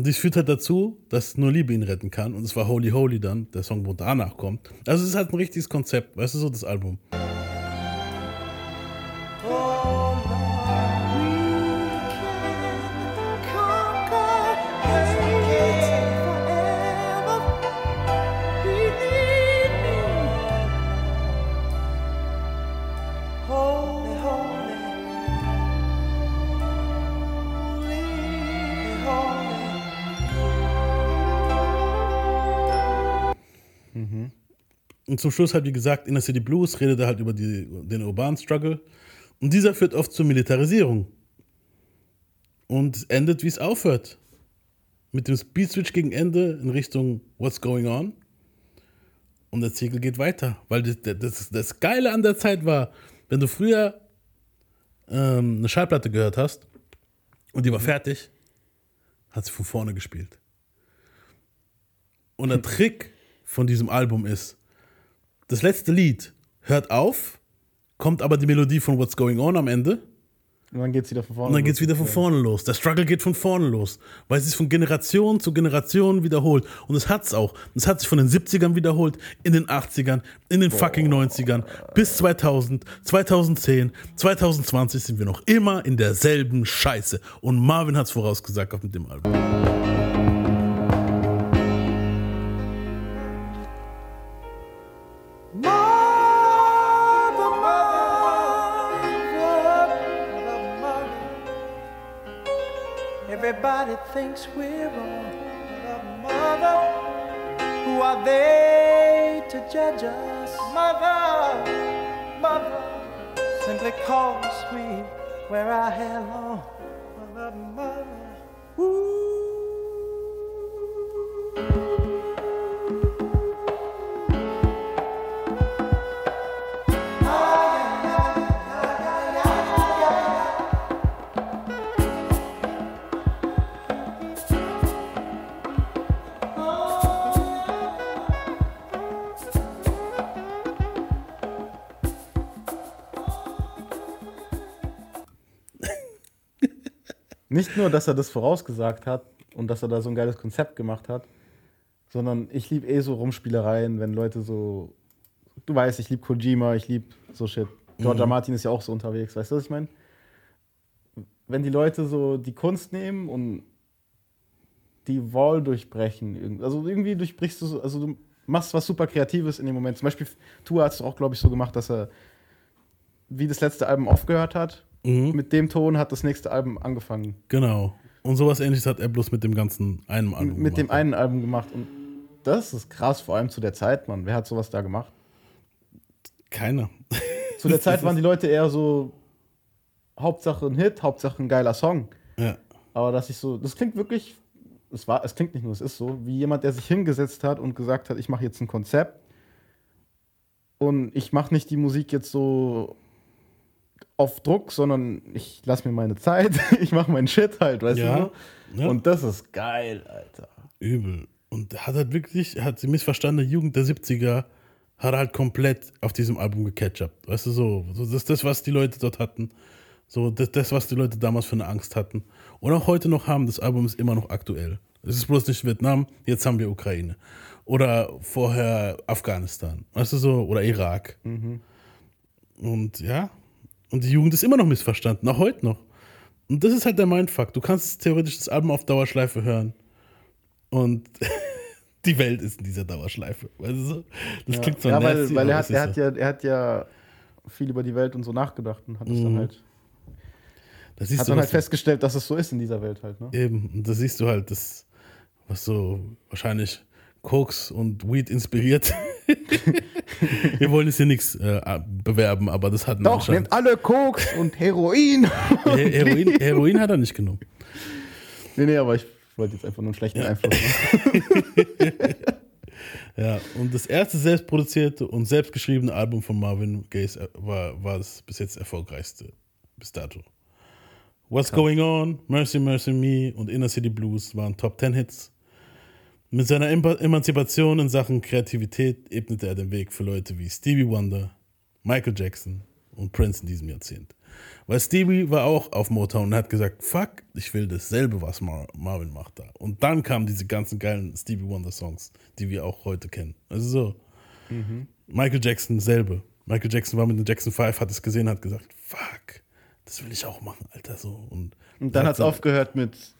Und dies führt halt dazu, dass nur Liebe ihn retten kann. Und es war Holy Holy dann, der Song, wo danach kommt. Also es ist halt ein richtiges Konzept, weißt du so, das Album. Und zum Schluss halt, wie gesagt, Inner City Blues redet er halt über die, den urbanen Struggle. Und dieser führt oft zur Militarisierung. Und es endet, wie es aufhört. Mit dem Speed-Switch gegen Ende in Richtung What's Going On. Und der Zirkel geht weiter. Weil das, das, das Geile an der Zeit war, wenn du früher ähm, eine Schallplatte gehört hast und die war fertig, hat sie von vorne gespielt. Und der Trick von diesem Album ist, das letzte Lied hört auf, kommt aber die Melodie von What's Going On am Ende Und dann geht's wieder von vorne. Und dann geht es los. wieder von vorne los. Der Struggle geht von vorne los. Weil es sich von Generation zu Generation wiederholt. Und es hat es auch. Es hat sich von den 70ern wiederholt, in den 80ern, in den fucking 90ern, bis 2000, 2010, 2020 sind wir noch immer in derselben Scheiße. Und Marvin hat es vorausgesagt mit dem Album. Thinks we're wrong. Mother, mother, who are they to judge us? Mother, mother, simply cause we wear our hair long. Mother, mother, ooh. Nicht nur, dass er das vorausgesagt hat und dass er da so ein geiles Konzept gemacht hat, sondern ich liebe eh so Rumspielereien, wenn Leute so. Du weißt, ich liebe Kojima, ich liebe so Shit. Georgia Martin ist ja auch so unterwegs, weißt du, was ich meine? Wenn die Leute so die Kunst nehmen und die Wall durchbrechen, also irgendwie durchbrichst du so, also du machst was super Kreatives in dem Moment. Zum Beispiel, Tua hat es auch, glaube ich, so gemacht, dass er wie das letzte Album aufgehört hat, mit dem Ton hat das nächste Album angefangen. Genau. Und sowas ähnliches hat er bloß mit dem ganzen einen Album mit dem gemacht. einen Album gemacht. Und das ist krass, vor allem zu der Zeit, Mann. Wer hat sowas da gemacht? Keiner. Zu der Zeit waren die Leute eher so Hauptsache ein Hit, Hauptsache ein geiler Song. Ja. Aber dass ich so, das klingt wirklich, es war, es klingt nicht nur, es ist so, wie jemand, der sich hingesetzt hat und gesagt hat, ich mache jetzt ein Konzept und ich mache nicht die Musik jetzt so auf Druck, sondern ich lasse mir meine Zeit, ich mache meinen Shit halt, weißt Ja. du? Ja. Und das ist geil, Alter. Übel. Und hat halt wirklich, hat die missverstandene Jugend der 70er, hat halt komplett auf diesem Album gecatchupt. Weißt du, so, so das ist das, was die Leute dort hatten. So, das, das, was die Leute damals für eine Angst hatten. Und auch heute noch haben, das Album ist immer noch aktuell. Es ist bloß nicht Vietnam, jetzt haben wir Ukraine. Oder vorher Afghanistan. Weißt du so, oder Irak. Und ja, und die Jugend ist immer noch missverstanden, auch heute noch. Und das ist halt der Mindfuck. Du kannst theoretisch das Album auf Dauerschleife hören. Und die Welt ist in dieser Dauerschleife. Weißt du so? Das klingt zwar ja, weil, nasty, weil er, aber hat, er, hat so. ja, er hat ja viel über die Welt und so nachgedacht und hat es dann halt, Da siehst hat du, dann halt festgestellt, dass es so ist in dieser Welt halt. Ne? Eben, und da siehst du halt, das, was so wahrscheinlich Koks und Weed inspiriert. Wir wollen jetzt hier nichts äh, bewerben, aber das hat Doch, nehmt alle Koks und Heroin. He- Heroin, Heroin hat er nicht genommen. nee, nee, aber ich wollte jetzt einfach nur einen schlechten Einfluss machen. Ja, und das erste selbstproduzierte und selbstgeschriebene Album von Marvin Gaye ist- war, war das bis jetzt erfolgreichste bis dato. What's Going On, Mercy Mercy Me und Inner City Blues waren Top 10 Hits. Mit seiner Emanzipation in Sachen Kreativität ebnete er den Weg für Leute wie Stevie Wonder, Michael Jackson und Prince in diesem Jahrzehnt. Weil Stevie war auch auf Motown und hat gesagt, fuck, ich will dasselbe, was Mar Marvin macht da. Und dann kamen diese ganzen geilen Stevie Wonder Songs, die wir auch heute kennen. Also so. Michael Jackson selbe. Michael Jackson war mit den Jackson 5, hat es gesehen, hat gesagt, fuck, das will ich auch machen, Alter, so. Und, Und dann hat es aufgehört mit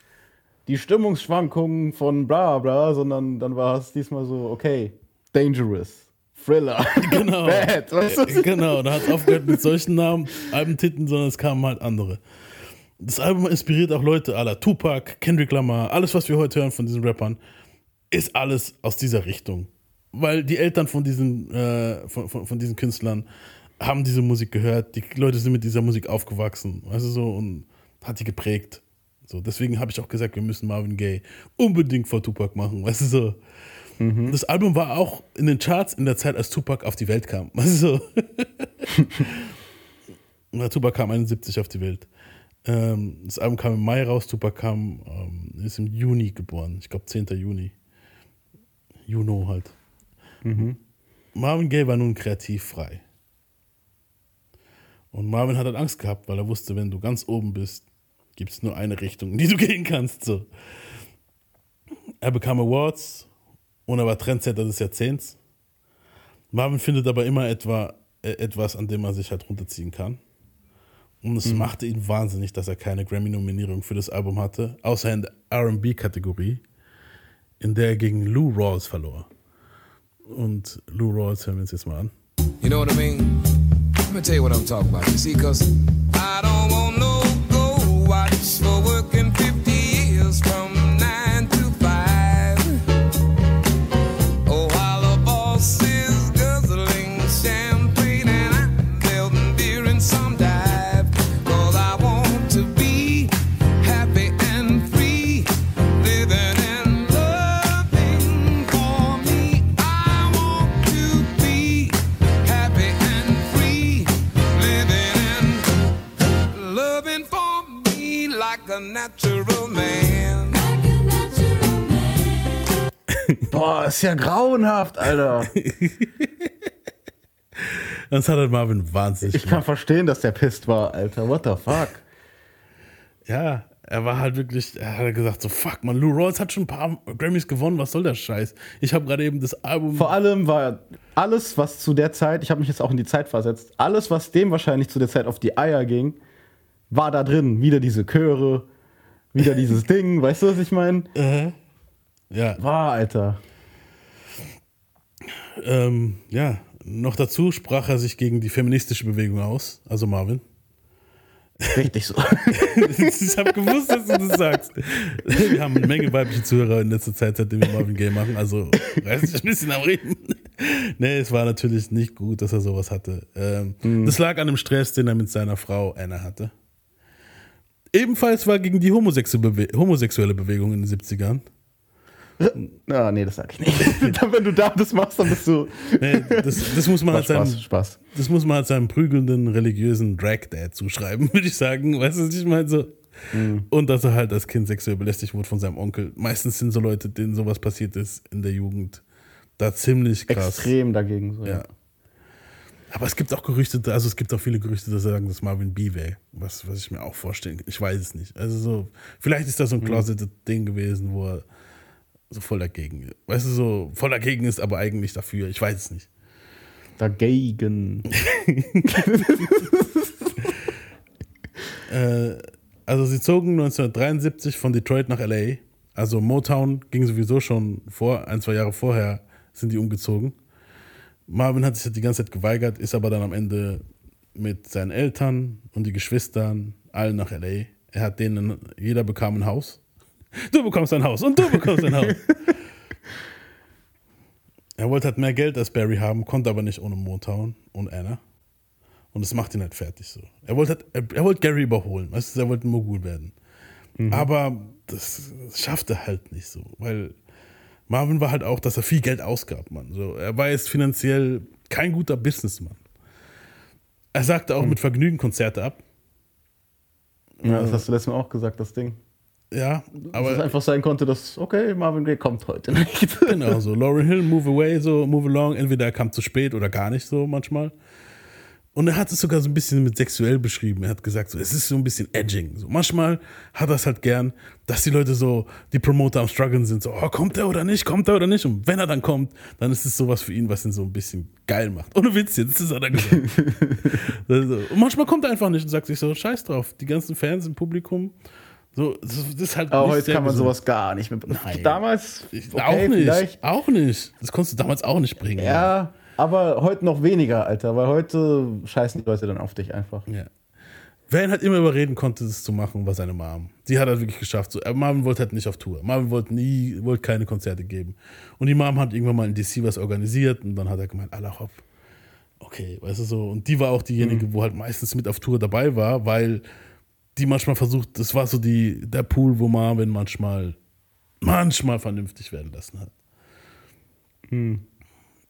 die Stimmungsschwankungen von bla bla, sondern dann war es diesmal so, okay, dangerous, Thriller, Genau. bad, weißt du? Genau, da hat es aufgehört mit solchen Namen, Albentiteln, sondern es kamen halt andere. Das Album inspiriert auch Leute aller Tupac, Kendrick Lamar, alles, was wir heute hören von diesen Rappern, ist alles aus dieser Richtung. Weil die Eltern von diesen, äh, von, von, von diesen Künstlern haben diese Musik gehört, die Leute sind mit dieser Musik aufgewachsen, weißt du so, und hat die geprägt. So, deswegen habe ich auch gesagt, wir müssen Marvin Gaye unbedingt vor Tupac machen, weißt du so. Das Album war auch in den Charts in der Zeit, als Tupac auf die Welt kam. Weißt du so. Na, Tupac kam 71 auf die Welt. Ähm, das Album kam im Mai raus, Tupac kam, ähm, ist im Juni geboren. Ich glaube 10. Juni. Juno halt. Marvin Gaye war nun kreativ frei. Und Marvin hat halt Angst gehabt, weil er wusste, wenn du ganz oben bist, gibt es nur eine Richtung, in die du gehen kannst. So. Er bekam Awards und er war Trendsetter des Jahrzehnts. Marvin findet aber immer etwa, äh, etwas, an dem er sich halt runterziehen kann. Und es machte ihn wahnsinnig, dass er keine Grammy-Nominierung für das Album hatte, außer in der RB-Kategorie, in der er gegen Lou Rawls verlor. Und Lou Rawls hören wir uns jetzt mal an. You know what I mean? Let me tell you what I'm talking about. You see, cause I don't want no smoke. Boah, ist ja grauenhaft, Alter. Das hat halt Marvin wahnsinnig Ich kann verstehen, dass der pisst war, Alter. What the fuck? Ja, er war halt wirklich, er hat gesagt so, fuck man, Lou Rawls hat schon ein paar Grammys gewonnen, was soll der Scheiß? Ich habe gerade eben das Album... Vor allem war alles, was zu der Zeit, ich habe mich jetzt auch in die Zeit versetzt, alles, was dem wahrscheinlich zu der Zeit auf die Eier ging, war da drin. Wieder diese Chöre, wieder dieses Ding, weißt du, was ich meine? Ja, War, Alter. ähm, ja, noch dazu sprach er sich gegen die feministische Bewegung aus, also Marvin. Richtig so. ich habe gewusst, dass du das sagst. Wir haben eine Menge weibliche Zuhörer in letzter Zeit, seitdem wir Marvin Gaye machen. Also reiß dich ein bisschen am Reden. Nee, es war natürlich nicht gut, dass er sowas hatte. Ähm, Das lag an dem Stress, den er mit seiner Frau Anna hatte. Ebenfalls war gegen die homosexuelle Bewegung in den 70ern. Ah, nee, das sag ich nicht. Dann, Wenn du da das machst, dann bist du. Nee, das, das, muss man halt seinem, Spaß, Spaß. das muss man halt seinem prügelnden religiösen Drag-Dad zuschreiben, würde ich sagen. Weißt du, was ich meine? So. Und dass er halt als Kind sexuell belästigt wurde von seinem Onkel. Meistens sind so Leute, denen sowas passiert ist in der Jugend, da ziemlich krass. Extrem dagegen. So. Ja. Aber es gibt auch Gerüchte, also es gibt auch viele Gerüchte, die sagen, dass Marvin B wäre. Was, was ich mir auch vorstellen kann. Ich weiß es nicht. Also so, vielleicht ist das so ein closeted Ding gewesen, wo er so voll dagegen, weißt du, so voll dagegen ist, aber eigentlich dafür. Ich weiß es nicht. Dagegen. Äh, also sie zogen 1973 von Detroit nach LA. Also Motown ging sowieso schon vor, ein, zwei Jahre vorher sind die umgezogen. Marvin hat sich halt die ganze Zeit geweigert, ist aber dann am Ende mit seinen Eltern und die Geschwistern allen nach LA. Er hat denen, jeder bekam ein Haus. Du bekommst ein Haus und du bekommst ein Haus. er wollte halt mehr Geld als Barry haben, konnte aber nicht ohne Motown und Anna. Und es macht ihn halt fertig so. Er wollte, halt, er, er wollte Gary überholen, weißt du, er wollte ein Mogul werden. Aber das, das schaffte er halt nicht so, weil Marvin war halt auch, dass er viel Geld ausgab, Mann. So, er war jetzt finanziell kein guter Businessmann. Er sagte auch mit Vergnügen Konzerte ab. Ja, das hast du letztes Mal auch gesagt, das Ding. Ja, Aber es aber einfach sein konnte, dass, okay, Marvin Gaye kommt heute nicht. genau so. Lauren Hill, Move Away, so Move Along. Entweder er kam zu spät oder gar nicht so manchmal. Und er hat es sogar so ein bisschen mit sexuell beschrieben. Er hat gesagt, so, es ist so ein bisschen edging. So, manchmal hat er es halt gern, dass die Leute so, die Promoter am struggeln sind, so, oh, kommt er oder nicht, kommt er oder nicht. Und wenn er dann kommt, dann ist es sowas für ihn, was ihn so ein bisschen geil macht. Ohne Witz jetzt, das hat er gesagt. also, und manchmal kommt er einfach nicht und sagt sich so, scheiß drauf, die ganzen Fans im Publikum, so, das, ist halt Aber heute kann man sowas gar nicht mehr. Nein. Damals okay, auch nicht. vielleicht. Auch nicht. Das konntest du damals auch nicht bringen. Ja, aber heute noch weniger, Alter, weil heute scheißen die Leute dann auf dich einfach. ja. Wer ihn halt immer überreden konnte, das zu machen, war seine Mom. Die hat halt wirklich geschafft. So, äh, Marvin wollte halt nicht auf Tour. Marvin wollte nie, wollte keine Konzerte geben. Und die Mom hat irgendwann mal in DC was organisiert und dann hat er gemeint, Allah hopp. Okay, weißt du so. Und die war auch diejenige, wo halt meistens mit auf Tour dabei war, weil die manchmal versucht, das war so die, der Pool, wo Marvin manchmal, manchmal vernünftig werden lassen hat. Und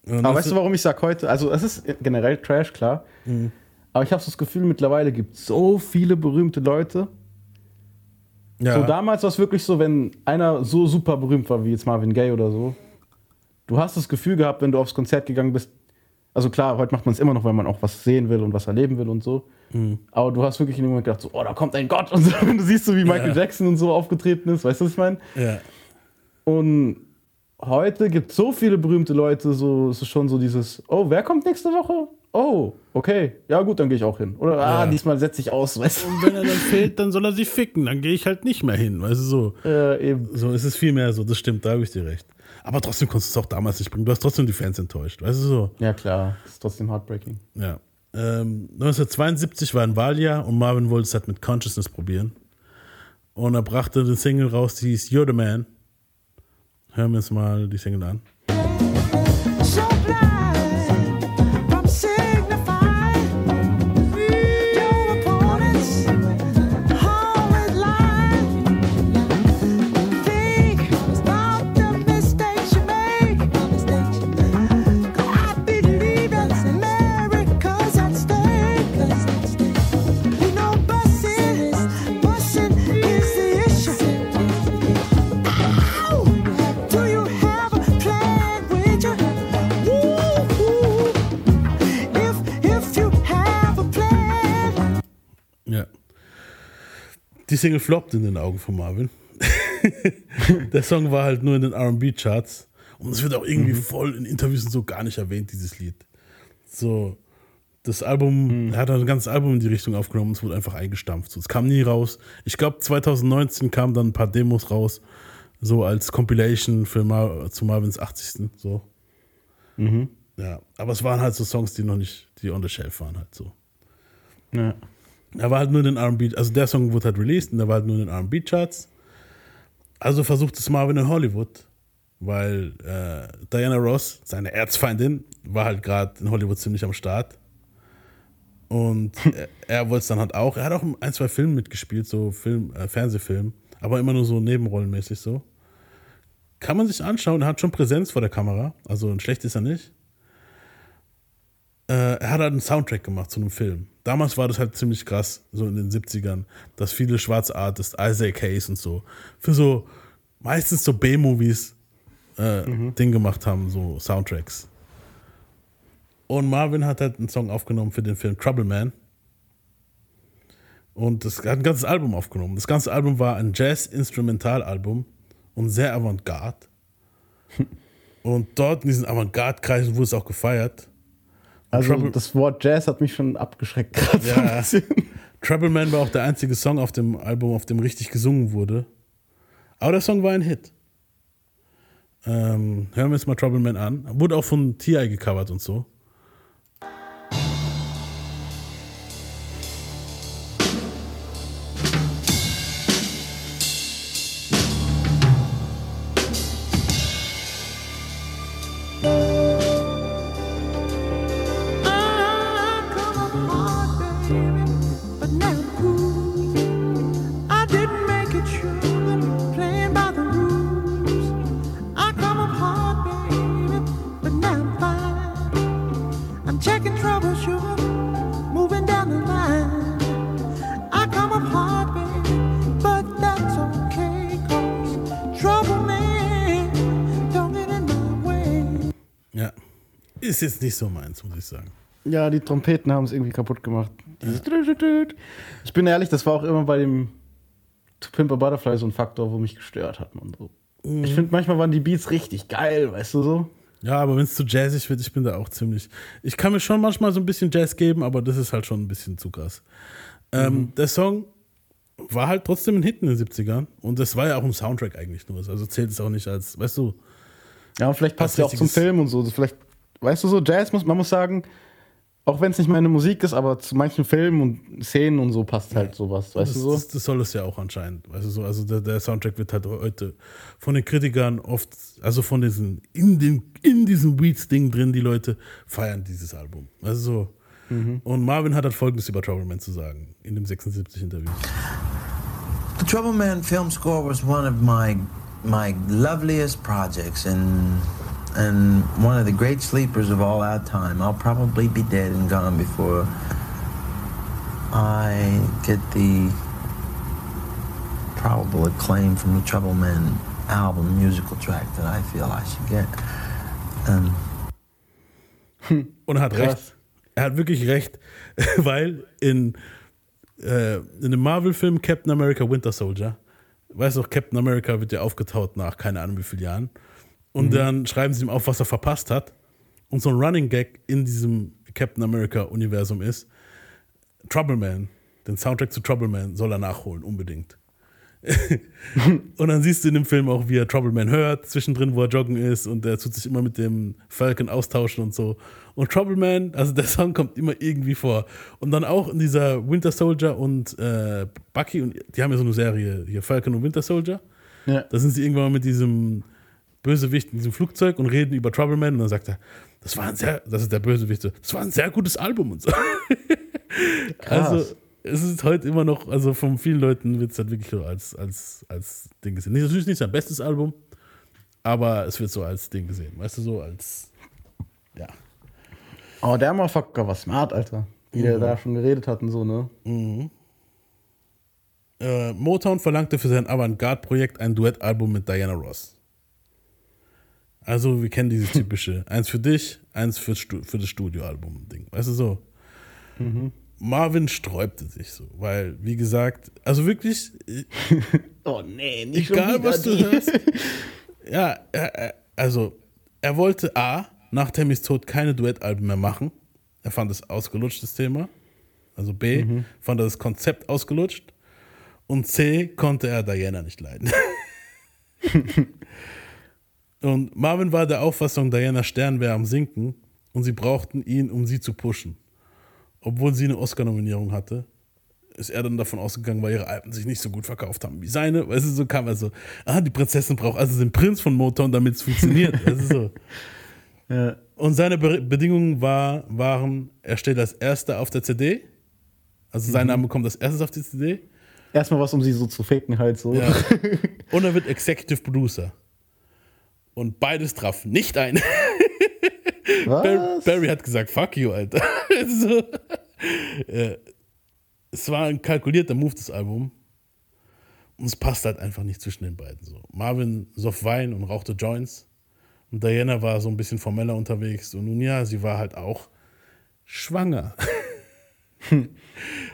Aber weißt du, warum ich sag heute? Also, es ist generell Trash, klar. Mhm. Aber ich habe so das Gefühl, mittlerweile gibt es so viele berühmte Leute. ja. So damals war es wirklich so, wenn einer so super berühmt war wie jetzt Marvin Gaye oder so, du hast das Gefühl gehabt, wenn du aufs Konzert gegangen bist, Also klar, heute macht man es immer noch, weil man auch was sehen will und was erleben will und so. Mhm. Aber du hast wirklich in dem Moment gedacht, so, oh, da kommt ein Gott und so. Und du siehst so, wie Michael Ja. Jackson und so aufgetreten ist, weißt du, was ich meine? Ja. Und heute gibt es so viele berühmte Leute, so es ist schon so dieses, oh, wer kommt nächste Woche? Oh, okay, ja gut, dann gehe ich auch hin. Oder ah, Ja. diesmal setze ich aus, weißt Und wenn er dann fehlt, dann soll er sich ficken. Dann gehe ich halt nicht mehr hin. Weißt du so. du? Äh, eben. So ist es viel mehr so. Das stimmt, da habe ich dir recht. Aber trotzdem konntest du es auch damals nicht bringen. Du hast trotzdem die Fans enttäuscht. Weißt du so. Ja klar, ist trotzdem heartbreaking. Ja. Ähm, 1972 war ein Wahljahr und Marvin wollte es halt mit Consciousness probieren. Und er brachte eine Single raus, die hieß You're the Man. Hören wir uns mal die Single an. So blind Die Single floppt in den Augen von Marvin. Der Song war halt nur in den RB-Charts. Und es wird auch irgendwie voll in Interviews und so gar nicht erwähnt, dieses Lied. So, das Album, er hat ein ganzes Album in die Richtung aufgenommen, es wurde einfach eingestampft. So, es kam nie raus. Ich glaube, 2019 kamen dann ein paar Demos raus, so als Compilation für Mar zu Marvins 80. So. Ja, aber es waren halt so Songs, die noch nicht, die on the shelf waren halt so. Ja. Er war halt nur in den RB, also der Song wurde halt released und der war halt nur in den RB-Charts. Also versucht es Marvin in Hollywood, weil äh, Diana Ross, seine Erzfeindin, war halt gerade in Hollywood ziemlich am Start. Und er, er wollte es dann halt auch. Er hat auch in ein, zwei Filmen mitgespielt, so Film, äh, Fernsehfilm, aber immer nur so nebenrollenmäßig so. Kann man sich anschauen, er hat schon Präsenz vor der Kamera, also schlecht ist er nicht. Äh, er hat halt einen Soundtrack gemacht zu einem Film. Damals war das halt ziemlich krass, so in den 70ern, dass viele schwarze Artists, Isaac Hayes und so, für so meistens so B-Movies äh, Ding gemacht haben, so Soundtracks. Und Marvin hat halt einen Song aufgenommen für den Film Trouble Man. Und das hat ein ganzes Album aufgenommen. Das ganze Album war ein Jazz-Instrumentalalbum und sehr avantgarde. und dort in diesen Avantgarde-Kreisen wurde es auch gefeiert. Also Trouble- das Wort Jazz hat mich schon abgeschreckt so ein Ja. bisschen. Trouble Man war auch der einzige Song auf dem Album, auf dem richtig gesungen wurde. Aber der Song war ein Hit. Ähm, hören wir uns mal Trouble Man an. Wurde auch von T.I. gecovert und so. Ist jetzt nicht so meins, muss ich sagen. Ja, die Trompeten haben es irgendwie kaputt gemacht. Tütütüt. Ich bin ehrlich, das war auch immer bei dem To Pimp a Butterfly so ein Faktor, wo mich gestört hat. Und so. Ich finde, manchmal waren die Beats richtig geil, weißt du so? Ja, aber wenn es zu jazzig wird, ich bin da auch ziemlich. Ich kann mir schon manchmal so ein bisschen Jazz geben, aber das ist halt schon ein bisschen zu krass. Ähm, Der Song war halt trotzdem ein Hit in den 70ern und das war ja auch ein Soundtrack eigentlich nur. Also zählt es auch nicht als, weißt du, Ja, vielleicht passt ja auch zum Film und so. Vielleicht, weißt du so, Jazz muss, man muss sagen, auch wenn es nicht meine Musik ist, aber zu manchen Filmen und Szenen und so passt halt sowas, weißt das, du so? das, das soll es ja auch anscheinend. Weißt du so, also der, der Soundtrack wird halt heute von den Kritikern oft, also von diesen, in, den, in diesem Weeds-Ding drin, die Leute feiern dieses Album. Also so. Und Marvin hat halt folgendes über Trouble Man zu sagen in dem 76-Interview. The Trouble Man film score was one of my my loveliest projects and and one of the great sleepers of all our time. I'll probably be dead and gone before I get the probable acclaim from the Trouble Man album musical track that I feel I should get. Um, Und er hat Krass. recht. Er hat wirklich recht, weil in, äh, in dem Marvel-Film Captain America Winter Soldier, weißt du, Captain America wird ja aufgetaut nach keine Ahnung wie vielen Jahren. Und dann schreiben sie ihm auf, was er verpasst hat. Und so ein Running Gag in diesem Captain America-Universum ist, Trouble Man, den Soundtrack zu Trouble Man soll er nachholen, unbedingt. und dann siehst du in dem Film auch, wie er Trouble Man hört, zwischendrin, wo er joggen ist und er tut sich immer mit dem Falcon austauschen und so. Und Trouble Man, also der Song kommt immer irgendwie vor. Und dann auch in dieser Winter Soldier und äh, Bucky, und die haben ja so eine Serie hier, Falcon und Winter Soldier. Ja. Da sind sie irgendwann mit diesem Bösewicht in diesem Flugzeug und reden über Trouble Man und dann sagt er, das war ein sehr, das ist der Bösewicht, das war ein sehr gutes Album und so. Also es ist heute immer noch, also von vielen Leuten wird es halt wirklich so als, als, als Ding gesehen. Nicht, natürlich nicht sein bestes Album, aber es wird so als Ding gesehen. Weißt du, so als, ja. Aber der Motherfucker war smart, Alter. Wie der da schon geredet hat und so, ne? Äh, Motown verlangte für sein Avantgarde-Projekt ein Duettalbum mit Diana Ross. Also, wir kennen diese typische, eins für dich, eins für, für das Studioalbum-Ding. Weißt du so? Marvin sträubte sich so, weil, wie gesagt, also wirklich, äh, Oh nee, nicht egal was du hörst. Ja, er, er, also er wollte A, nach Tammys Tod keine Duettalben mehr machen. Er fand es ausgelutscht, das Thema. Also B, fand er das Konzept ausgelutscht. Und C, konnte er Diana nicht leiden. und Marvin war der Auffassung, Diana Stern wäre am Sinken und sie brauchten ihn, um sie zu pushen. Obwohl sie eine Oscar-Nominierung hatte, ist er dann davon ausgegangen, weil ihre Alben sich nicht so gut verkauft haben wie seine. Weißt du, so kam er so, ah, die Prinzessin braucht also den Prinz von Motown, damit es funktioniert. weißt so. Ja. Und seine Be Bedingungen war, waren, er steht als Erster auf der CD. Also sein Name kommt als erstes auf die CD. Erstmal was, um sie so zu faken halt so. Ja. Und er wird Executive Producer. Und beides traf nicht ein. Bar-? Barry hat gesagt, fuck you, Alter. so. äh, es war ein kalkulierter Move, das Album. Und es passt halt einfach nicht zwischen den beiden. So. Marvin soff Wein und rauchte Joints. Und Diana war so ein bisschen formeller unterwegs. Und nun ja, sie war halt auch schwanger.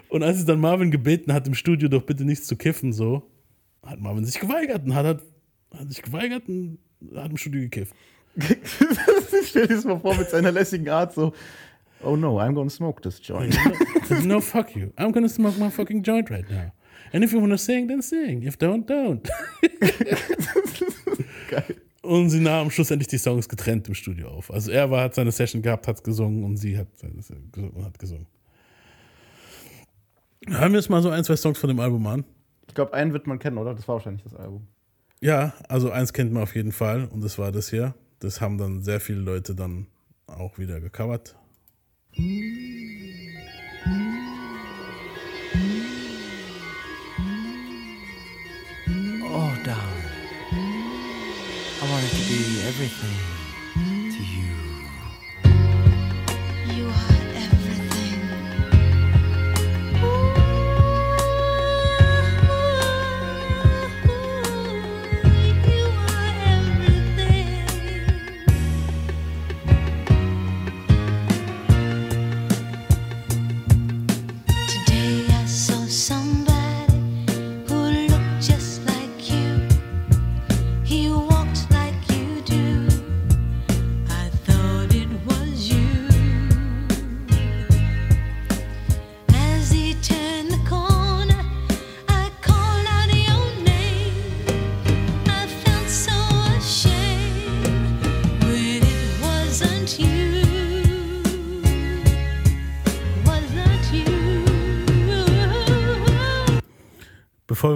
und als es dann Marvin gebeten hat, im Studio doch bitte nichts zu kiffen, so, hat Marvin sich geweigert und hat, hat, hat sich geweigert und hat im Studio gekifft. Stell dir das mal vor mit seiner lässigen Art so. Oh no, I'm gonna smoke this joint. no, fuck you. I'm gonna smoke my fucking joint right now. And if you wanna sing, then sing. If don't, don't. Geil. Und sie nahmen schlussendlich die Songs getrennt im Studio auf. Also er war, hat seine Session gehabt, hat gesungen und sie hat, hat gesungen. Hören wir jetzt mal so ein, zwei Songs von dem Album an. Ich glaube, einen wird man kennen, oder? Das war wahrscheinlich das Album. Ja, also eins kennt man auf jeden Fall und das war das hier. Das haben dann sehr viele Leute dann auch wieder gecovert. Oh, darling. I wanted to be everything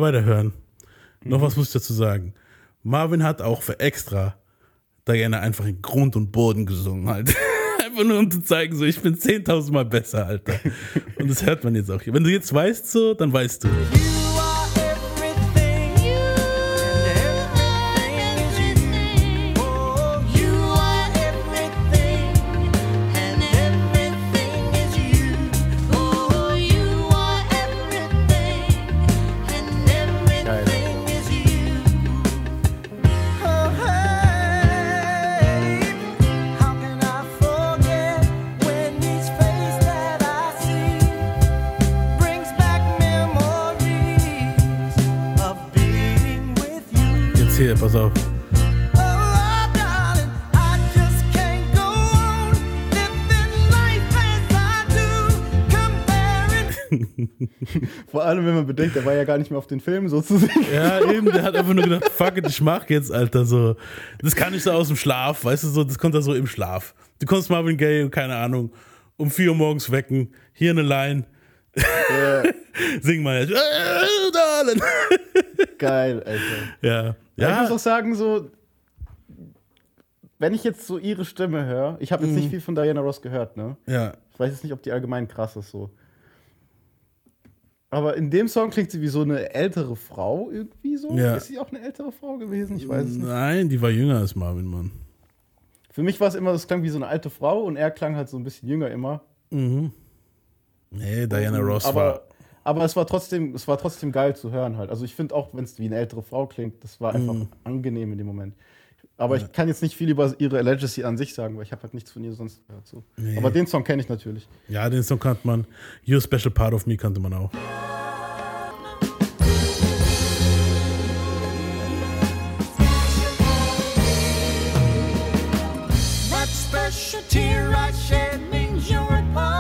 wir weiterhören, noch was muss ich dazu sagen. Marvin hat auch für extra Diana einfach in Grund und Boden gesungen halt. Einfach nur um zu zeigen, so ich bin 10.000 Mal besser, Alter. Und das hört man jetzt auch hier. Wenn du jetzt weißt so, dann weißt du. Vor allem, wenn man bedenkt, er war ja gar nicht mehr auf den Film so zu sehen. Ja, eben, der hat einfach nur gedacht, fuck it, ich mach jetzt, Alter, so. Das kann ich so aus dem Schlaf, weißt du, so, das kommt da so im Schlaf. Du konntest Marvin Gaye, keine Ahnung, um 4 Uhr morgens wecken, hier eine Line, sing mal jetzt, äh, darling. Geil, Alter. Ja, Ja. Ich ja, muss auch sagen, so, wenn ich jetzt so ihre Stimme höre, ich habe jetzt nicht viel von Diana Ross gehört, ne? ja, Ich weiß jetzt nicht, ob die allgemein krass ist so. Aber in dem Song klingt sie wie so eine ältere Frau irgendwie so. Ja. Ist sie auch eine ältere Frau gewesen? Ich weiß es nicht. nein, die war jünger als Marvin, Mann. Für mich war es immer, das klang wie so eine alte Frau und er klang halt so ein bisschen jünger immer. Nee, Diana Ross aber, war, aber es war trotzdem, es war trotzdem geil zu hören halt. Also ich finde auch, wenn es wie eine ältere Frau klingt, das war einfach angenehm in dem Moment. Aber ich kann jetzt nicht viel über ihre Legacy an sich sagen, weil ich habe halt nichts von ihr sonst gehört. So. Nee. Aber den Song kenne ich natürlich. ja, den Song kannte man, Your Special Part of Me kannte man auch. That special tear I shed means you're a part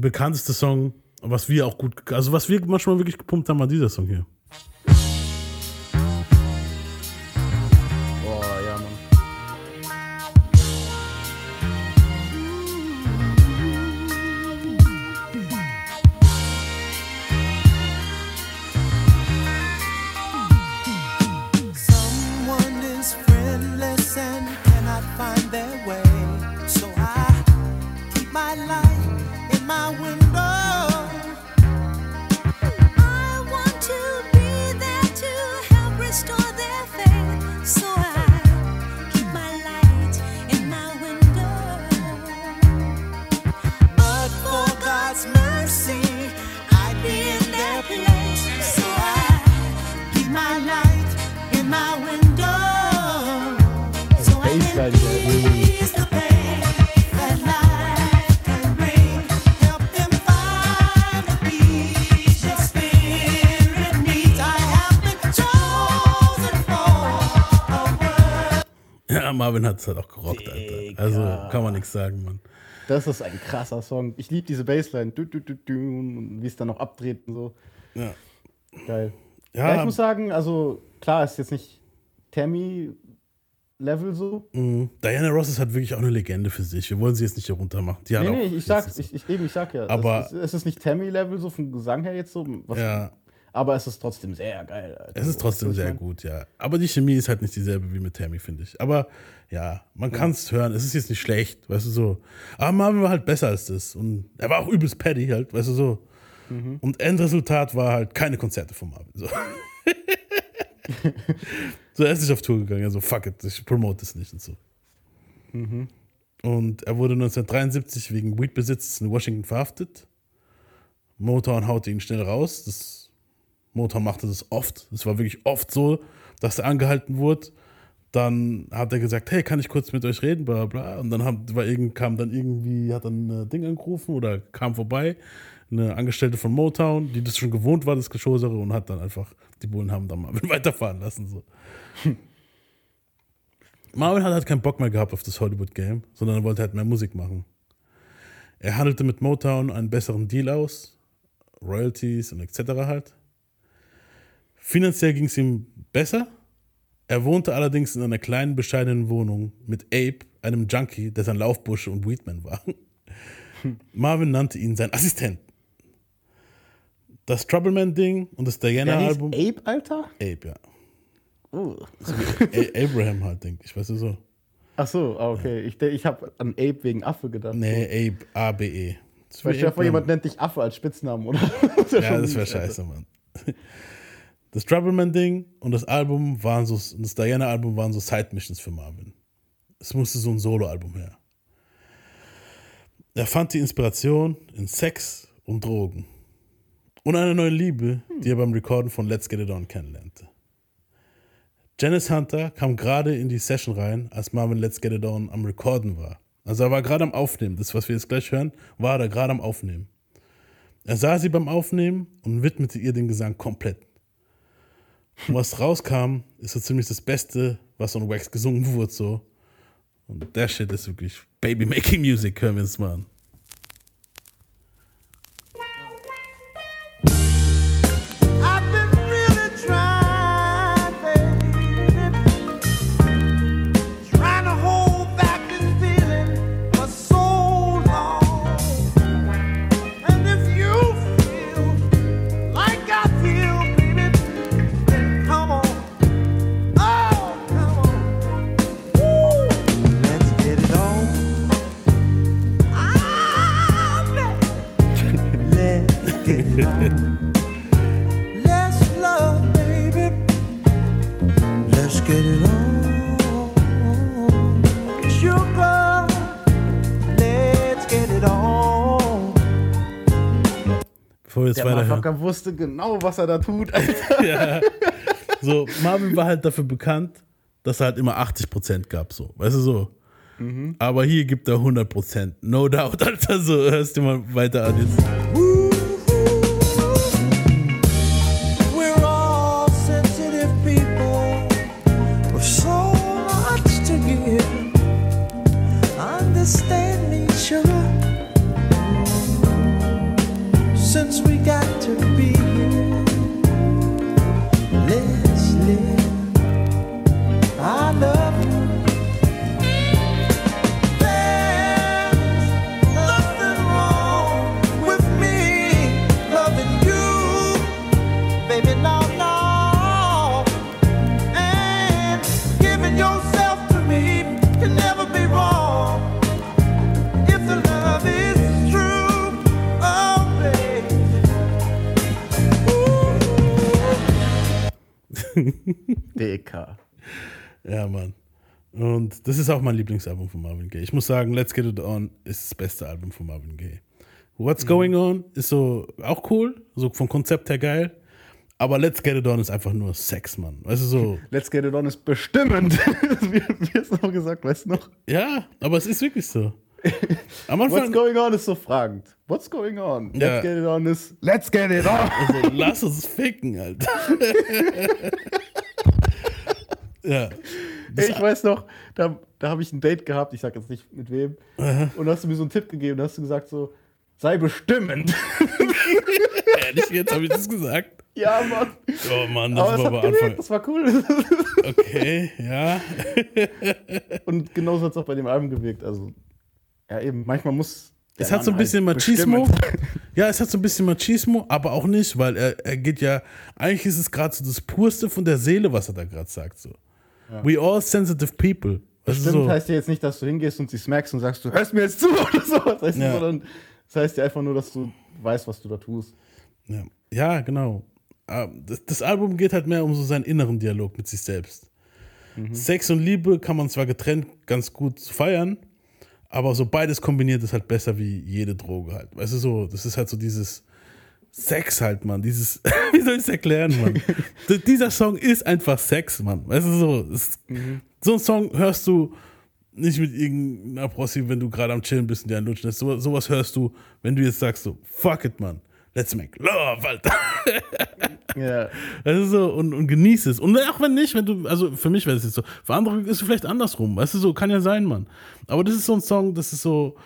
Bekanntester Song, was wir auch gut, also was wir manchmal wirklich gepumpt haben, war dieser Song hier. Marvin hat es halt auch gerockt, Alter. Also kann man nichts sagen, Mann. Das ist ein krasser Song. Ich liebe diese Bassline. Du, du, du, du, und wie es dann noch abdreht und so. Ja. Geil. Ja, Ja, ich muss sagen, also klar, ist jetzt nicht Tammy-Level so. mh, Diana Ross ist halt wirklich auch eine Legende für sich. Wir wollen sie jetzt nicht hier runter machen. Die Nee, auch nee, ich sag, nicht ich, ich, eben, ich sag ja. Aber- es, ist, es ist nicht Tammy-Level so vom Gesang her jetzt so. Was, Ja, Aber es ist trotzdem sehr geil. Alter. es ist trotzdem sehr gut, ja. Aber die Chemie ist halt nicht dieselbe wie mit Tammy, finde ich. Aber ja, man kann es hören. Es ist jetzt nicht schlecht, weißt du so. Aber Marvin war halt besser als das. Und er war auch übelst Paddy halt, weißt du so. Mhm. Und Endresultat war halt keine Konzerte von Marvin. So. so, er ist nicht auf Tour gegangen. Also, fuck it, ich promote es nicht und so. Mhm. Und er wurde 1973 wegen Weedbesitzes in Washington verhaftet. Motown haute ihn schnell raus. Das, Motown machte das oft. Es war wirklich oft so, dass er angehalten wurde. Dann hat er gesagt, hey, kann ich kurz mit euch reden, bla bla. Und dann haben, war irgend, kam dann irgendwie, hat dann ein Ding angerufen oder kam vorbei, eine Angestellte von Motown, die das schon gewohnt war, das Geschosere, und hat dann einfach, die Bullen haben dann Marvin weiterfahren lassen. So. Marvin hat halt keinen Bock mehr gehabt auf das Hollywood-Game, sondern er wollte halt mehr Musik machen. Er handelte mit Motown einen besseren Deal aus, Royalties und etc. halt. Finanziell ging es ihm besser. Er wohnte allerdings in einer kleinen, bescheidenen Wohnung mit Abe, einem Junkie, der sein Laufbursche und Weedman war. Marvin nannte ihn sein Assistent. Das Troubleman-Ding und das Diana-Album. Ape, Alter? Abe, ja. A Abraham halt, denke ich, weißt du so. Ach so, ah, okay. Ich, ich habe an Ape wegen Affe gedacht. Nee, Abe, A-B-E. Weil vor, Abraham. jemand nennt dich Affe als Spitznamen, oder? Das Ja, schon das wäre scheiße, Mann. Das Troubleman-Ding und das Album waren so, das Diana-Album waren so Side-Missions für Marvin. Es musste so ein Solo-Album her. Er fand die Inspiration in Sex und Drogen. Und eine neue Liebe, die er beim Recorden von Let's Get It On kennenlernte. Janice Hunter kam gerade in die Session rein, als Marvin Let's Get It On am Recorden war. Also er war gerade am Aufnehmen. Das, was wir jetzt gleich hören, war er gerade am Aufnehmen. Er sah sie beim Aufnehmen und widmete ihr den Gesang komplett. Und was rauskam, ist so ziemlich das Beste, was on Wax gesungen wurde. So. Und der Shit ist wirklich Baby Making Music, hören wir uns mal an. Wir jetzt Der. Motherfucker wusste genau, was er da tut, Alter. ja. So, Marvin war halt dafür bekannt, dass er halt immer 80% gab, so. Weißt du so? Aber hier gibt er 100%. No doubt, Alter. So, hörst du mal weiter an jetzt. We're Und das ist auch mein Lieblingsalbum von Marvin Gaye. Ich muss sagen, Let's Get It On ist das beste Album von Marvin Gaye. What's Going On ist so auch cool, so vom Konzept her geil. Aber Let's Get It On ist einfach nur Sex, Mann. Weißt du, so, Let's Get It On ist bestimmend. wie, hast du noch gesagt, weißt du noch? ja, aber es ist wirklich so. Am What's Anfang, going on ist so fragend. What's going on? Let's Ja. get it on ist Let's get it on. also, lass uns ficken, Alter. ja. Ich weiß noch, da, da habe ich ein Date gehabt, ich sag jetzt nicht mit wem, und da hast du mir so einen Tipp gegeben, da hast du gesagt so, sei bestimmend. Ehrlich, jetzt habe ich das gesagt. ja, Mann. Oh Mann, das Aber war aber Anfang. das war cool. Okay, ja. und genauso hat es auch bei dem Album gewirkt. Also, ja eben, manchmal muss. Es hat so ein bisschen halt Machismo. bestimmend Ja, es hat so ein bisschen Machismo, aber auch nicht, weil er, er geht ja, eigentlich ist es gerade so das Purste von der Seele, was er da gerade sagt. So. We all sensitive people. Das ist Bestimmt so, heißt ja jetzt nicht, dass du hingehst und sie smackst und sagst, du hörst mir jetzt zu oder sowas, weißt Ja. du, sondern das heißt ja einfach nur, dass du weißt, was du da tust. ja. ja, genau. Ah, Das, das Album geht halt mehr um so seinen inneren Dialog mit sich selbst. Sex und Liebe kann man zwar getrennt ganz gut feiern, aber so beides kombiniert ist halt besser wie jede Droge halt. Weißt du so, das ist halt so dieses Sex halt, Mann. Dieses, wie soll ich es erklären, Mann? Dieser Song ist einfach Sex, Mann. Weißt du so, es, so einen Song hörst du nicht mit irgendeiner Prossi, wenn du gerade am Chillen bist und dir einen lutschen lässt. So, sowas hörst du, wenn du jetzt sagst so, fuck it, Mann. Let's make love, Alter. Ja. Das ist so, und, und genieß es. Und auch wenn nicht, wenn du, also für mich wäre das jetzt so, für andere ist es vielleicht andersrum, weißt du, so, kann ja sein, Mann. Aber das ist so ein Song, das ist so,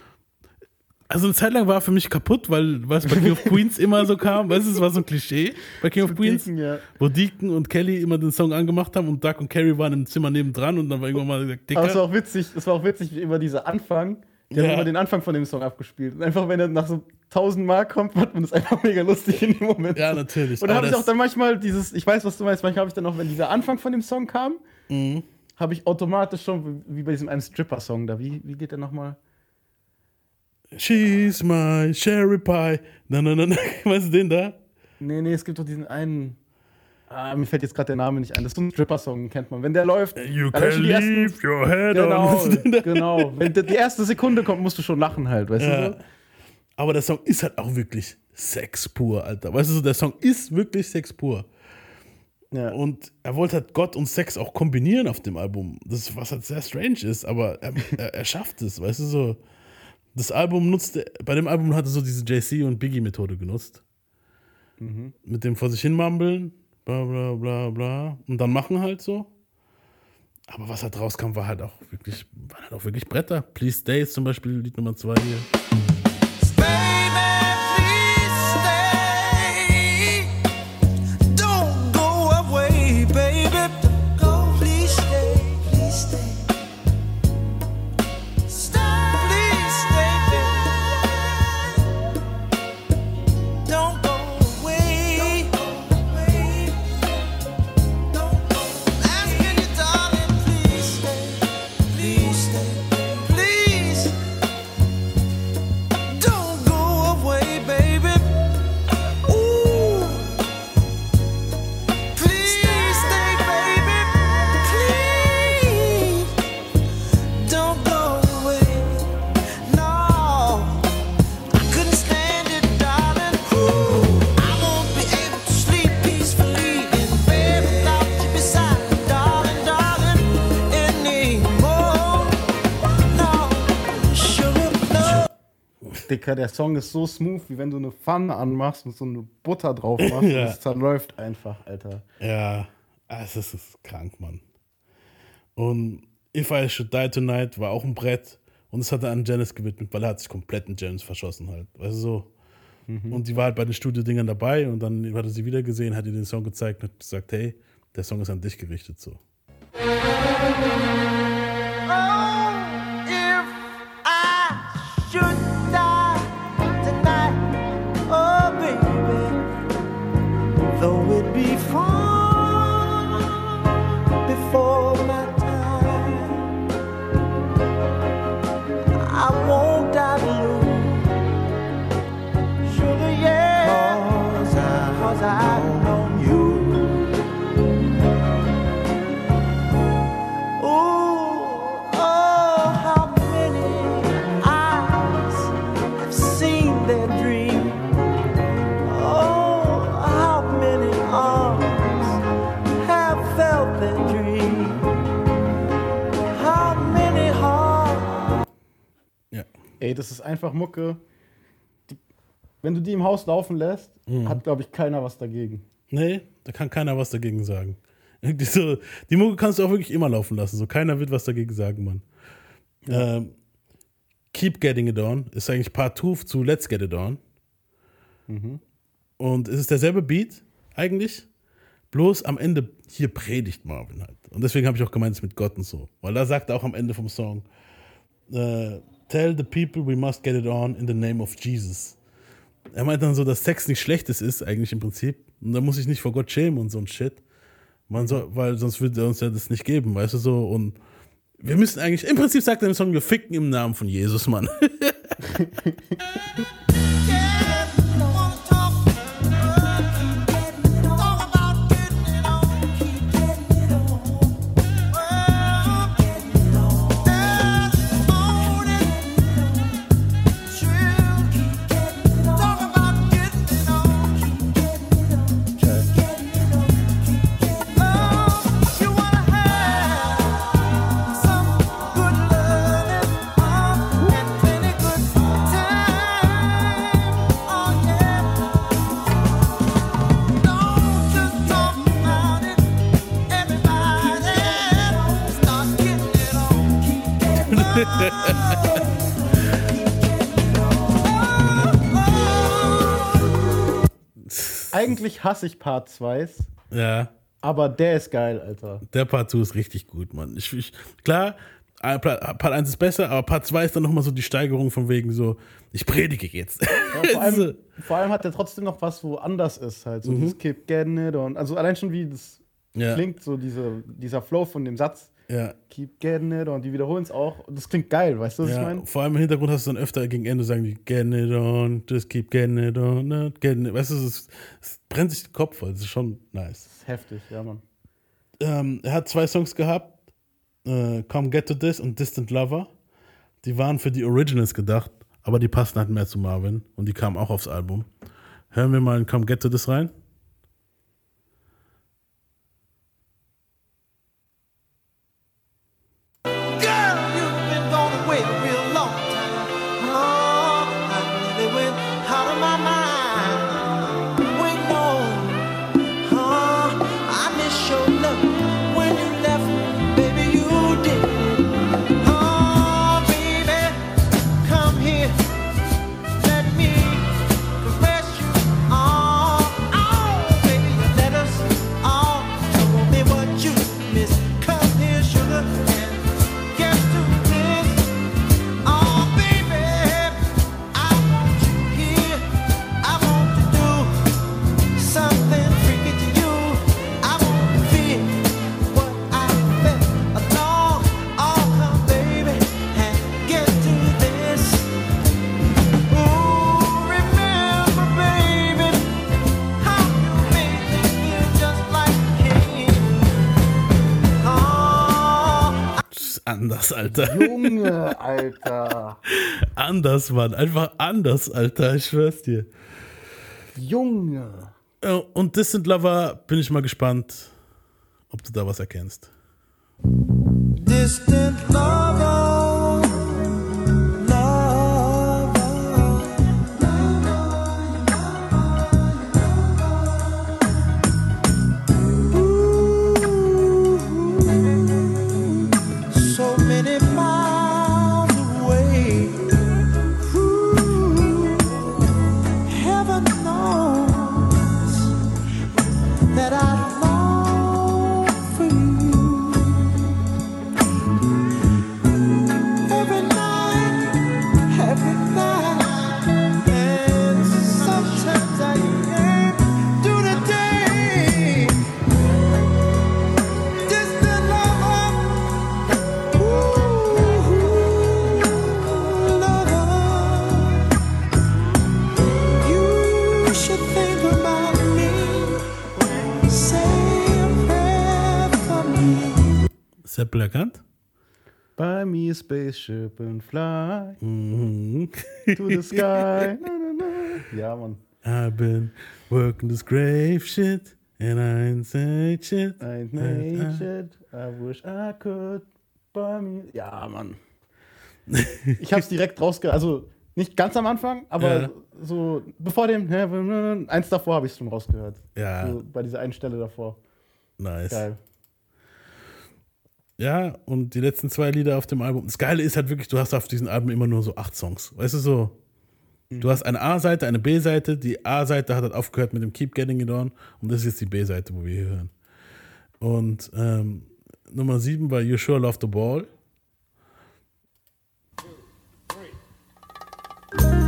also eine Zeit lang war für mich kaputt, weil, es bei King of Queens immer so kam, weißt du, es war so ein Klischee bei King of Queens, Deacon, ja. wo Deacon und Kelly immer den Song angemacht haben und Doug und Carrie waren im Zimmer nebendran und dann war irgendwann mal gesagt, Aber es war Dicker, auch witzig, es war auch witzig, wie immer dieser Anfang. Die haben Ja. immer den Anfang von dem Song abgespielt. Und einfach, wenn er nach so 1000 Mark kommt, fand man das einfach mega lustig in dem Moment. ja, natürlich. Und da habe ich auch dann manchmal dieses, ich weiß, was du meinst, manchmal habe ich dann auch, wenn dieser Anfang von dem Song kam, Mhm. habe ich automatisch schon, wie bei diesem einen Stripper-Song da, wie, wie geht der nochmal? She's my cherry pie. Na, na, na, na. Weißt du den da? Nee, nee, es gibt doch diesen einen. Ah, mir fällt jetzt gerade der Name nicht ein. Das ist so ein Stripper-Song, kennt man. Wenn der läuft, You can die ersten- leave your head Genau, on. genau. Wenn die erste Sekunde kommt, musst du schon lachen halt, weißt Ja. du? so? Aber der Song ist halt auch wirklich Sex pur, Alter. Weißt du, so, der Song ist wirklich Sex pur. Ja. Und er wollte halt Gott und Sex auch kombinieren auf dem Album. Das ist, was halt sehr strange ist, aber er, er, er schafft es, weißt du so. Das Album nutzte, bei dem Album hat er so diese JC und Biggie-Methode genutzt. Mit dem vor sich hin mumbeln, bla bla bla bla. Und dann machen halt so. Aber was halt rauskam, war halt auch wirklich, waren halt auch wirklich Bretter. Please Stay ist zum Beispiel Lied Nummer zwei hier. Dicker, der Song ist so smooth, wie wenn du eine Pfanne anmachst und so eine Butter drauf machst und Ja. es zerläuft einfach, Alter. Ja, ah, es ist, es ist krank, Mann. Und If I Should Die Tonight war auch ein Brett. Und es hat er an Janice gewidmet, weil er hat sich komplett in Janice verschossen halt. Weißt du so. Und die war halt bei den Studiodingern dabei und dann hat er sie wieder gesehen, hat ihr den Song gezeigt und hat gesagt, hey, der Song ist an dich gerichtet so. Oh, Ey, das ist einfach Mucke. Die, wenn du die im Haus laufen lässt, Mhm. hat, glaube ich, keiner was dagegen. Nee, da kann keiner was dagegen sagen. Irgendwie so, die Mucke kannst du auch wirklich immer laufen lassen. So, keiner wird was dagegen sagen, Mann. Ähm, Keep Getting It On ist eigentlich Part 2 zu Let's Get It On. Und es ist derselbe Beat, eigentlich. Bloß am Ende, hier predigt Marvin halt. Und deswegen habe ich auch gemeint, es mit Gott und so. Weil da sagt er auch am Ende vom Song, äh, Tell the people we must get it on in the name of Jesus. Er meint dann so, dass Sex nicht Schlechtes ist, eigentlich im Prinzip. Und da muss ich nicht vor Gott schämen und so ein Shit. Man soll, weil sonst würde er uns ja das nicht geben, weißt du so. Und wir müssen eigentlich, im Prinzip sagt er im Song, wir ficken im Namen von Jesus, Mann. Eigentlich hasse ich Part 2, ja, aber der ist geil, Alter. der Part 2 ist richtig gut, Mann. Ich, ich, klar, äh, Part 1 ist besser, aber Part 2 ist dann nochmal so die Steigerung von wegen so, ich predige jetzt. Ja, vor, allem, vor allem hat er trotzdem noch was, wo anders ist halt. So dieses Keep getting it on. Also allein schon wie das Mhm. Ja. klingt, so diese, dieser Flow von dem Satz. Ja, Keep getting it on. Die wiederholen es auch. Und das klingt geil, weißt du, was ich ja. meine? Vor allem im Hintergrund hast du dann öfter gegen Ende sagen die Getting it on, just keep getting it on, not getting it. Weißt du, es, es brennt sich den Kopf voll. Das ist schon nice. Das ist heftig, ja, Mann. ähm, er hat zwei Songs gehabt, äh, Come Get to This und Distant Lover. Die waren für die Originals gedacht, aber die passen halt mehr zu Marvin und die kamen auch aufs Album. Hören wir mal in Come Get to This rein. Anders, Alter. Junge, Alter. Anders, Mann. Einfach anders, Alter. Ich schwör's dir. Junge. Und Distant Lover bin ich mal gespannt, ob du da was erkennst. distant lover, me. Seppel erkannt? Buy me a spaceship and fly Mhm. to the sky. Na, na, na. Ja, Mann. I've been working this grave shit and I ain't saying shit. I ain't made shit. I wish I could buy me. Ja, Mann. Ich hab's direkt rausge... Also, nicht ganz am Anfang, aber Ja. so bevor dem... Eins davor habe ich schon rausgehört. Ja, So bei dieser einen Stelle davor. nice. Geil. Ja, und die letzten zwei Lieder auf dem Album. Das Geile ist halt wirklich, du hast auf diesen Alben immer nur so acht Songs. Weißt du so? Du hast eine A-Seite, eine B-Seite. Die A-Seite hat halt aufgehört mit dem Keep Getting It On. Und das ist jetzt die B-Seite, wo wir hier hören. Und ähm, Nummer sieben war You Sure Love the Ball. Oh,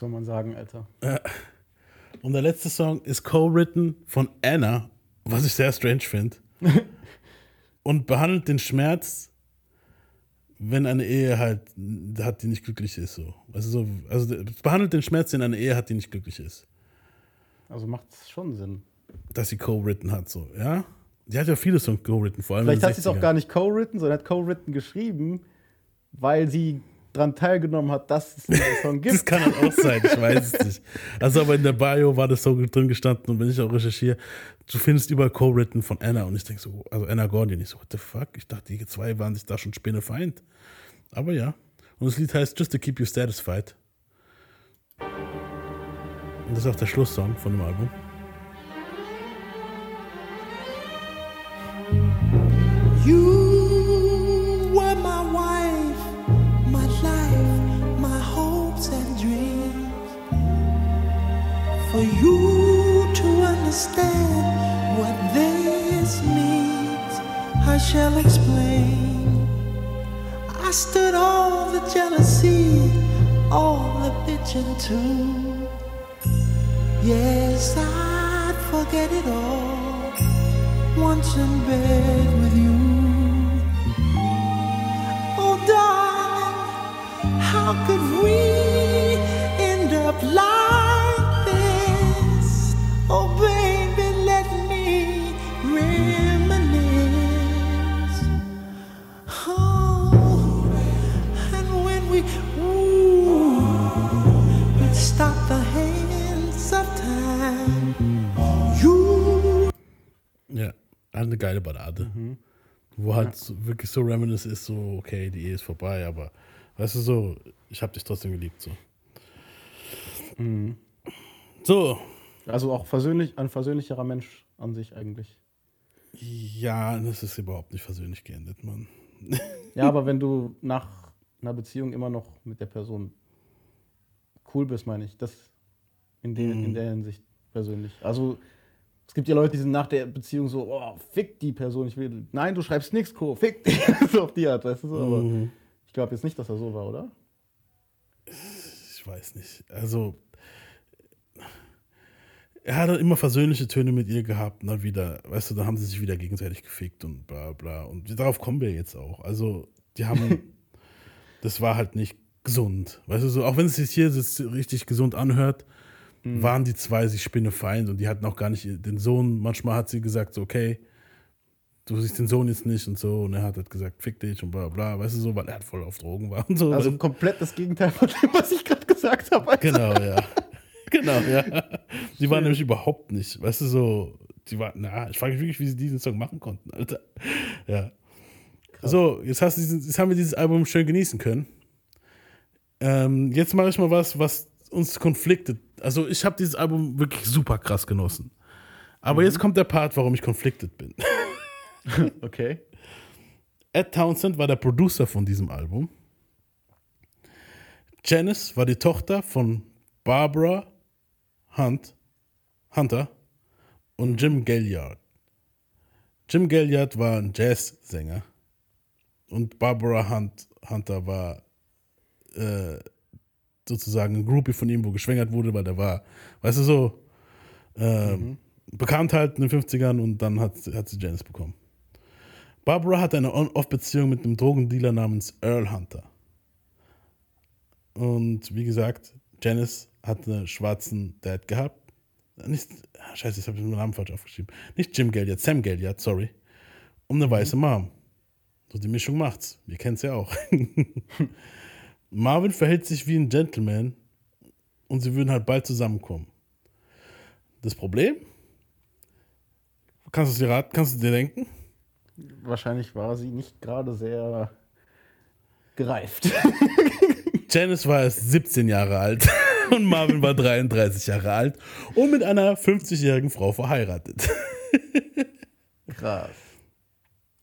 soll man sagen, Alter? Und der letzte Song ist co-written von Anna, was ich sehr strange finde. und behandelt den Schmerz, wenn eine Ehe halt hat, die nicht glücklich ist. So. Also, so, also behandelt den Schmerz, den eine Ehe hat, die nicht glücklich ist. Also macht es schon Sinn. Dass sie co-written hat, so, ja. Die hat ja viele Songs co-written, vor allem Vielleicht hat sie es auch 60ern. gar nicht co-written, sondern hat co-written geschrieben, weil sie dran teilgenommen hat, dass es diesen Song gibt. Das kann halt auch sein, ich weiß es nicht. Also aber in der Bio war das so drin gestanden und wenn ich auch recherchiere, du findest überall Co-Written von Anna und ich denke so, also Anna Gordon, ich so, what the fuck? Ich dachte, die zwei waren sich da schon Spinnefeind. Aber ja. Und das Lied heißt Just to Keep You Satisfied. Und das ist auch der Schlusssong von dem Album. You understand what this means, I shall explain. I stood all the jealousy, all the bitching too. Yes, I'd forget it all once in bed with you. Oh, darling, how could we eine geile Ballade. Wo halt so, wirklich so reminisce ist, so, okay, die Ehe ist vorbei, aber weißt du so, ich hab dich trotzdem geliebt, so. So, Also auch versöhnlich, ein versöhnlicherer Mensch an sich eigentlich. ja, das ist überhaupt nicht versöhnlich geendet, Mann. Ja, aber wenn du nach einer Beziehung immer noch mit der Person cool bist, meine ich, das in, de, in der Hinsicht persönlich. Also es gibt ja Leute, die sind nach der Beziehung so, oh, fick die Person, ich will, nein, du schreibst nichts, Co, fick die, so auf die Art, weißt du so, aber ich glaube jetzt nicht, dass er so war, oder? Ich weiß nicht. Also, er hat immer versöhnliche Töne mit ihr gehabt, dann wieder, weißt du, dann haben sie sich wieder gegenseitig gefickt und bla bla. Und darauf kommen wir jetzt auch. Also, die haben, das war halt nicht gesund. Weißt du, so, auch wenn es sich hier richtig gesund anhört, waren die zwei sich Spinnefeind und die hatten auch gar nicht den Sohn. Manchmal hat sie gesagt, so, okay, du siehst den Sohn jetzt nicht und so. Und er hat halt gesagt, fick dich und bla bla, weißt du so, weil er halt voll auf Drogen war und so. Also komplett das Gegenteil von dem, was ich gerade gesagt habe. Alter. Genau, ja. genau, ja. Die waren nämlich überhaupt nicht, weißt du, so, die waren, na, ich frage mich wirklich, wie sie diesen Song machen konnten, Alter. Ja. So, jetzt, hast du diesen, jetzt haben wir dieses Album schön genießen können. Ähm, jetzt mache ich mal was, was uns konfliktet. Also, ich habe dieses Album wirklich super krass genossen. Aber jetzt kommt der Part, warum ich konfliktet bin. Okay. Ed Townsend war der Producer von diesem Album. Janice war die Tochter von Barbara Hunt, Hunter und Jim Galliard. Jim Galliard war ein Jazzsänger und Barbara Hunt, Hunter war äh, sozusagen ein Groupie von ihm, wo geschwängert wurde, weil der war, weißt du so, ähm, bekannt halt in den 50ern und dann hat, hat sie Janice bekommen. Barbara hat eine On-Off-Beziehung mit einem Drogendealer namens Earl Hunter. Und wie gesagt, Janice hat einen schwarzen Dad gehabt. Nicht, ah, scheiße, jetzt habe ich den Namen falsch aufgeschrieben. Nicht Jim Galliard, Sam Galliard, sorry. Und eine weiße Mom. So die Mischung macht's. Wir kennen es ja auch. Marvin verhält sich wie ein Gentleman und sie würden halt bald zusammenkommen. Das Problem? Kannst du dir raten? Kannst du dir denken? Wahrscheinlich war sie nicht gerade sehr gereift. Janice war erst 17 Jahre alt und Marvin war 33 Jahre alt und mit einer 50-jährigen Frau verheiratet. Krass.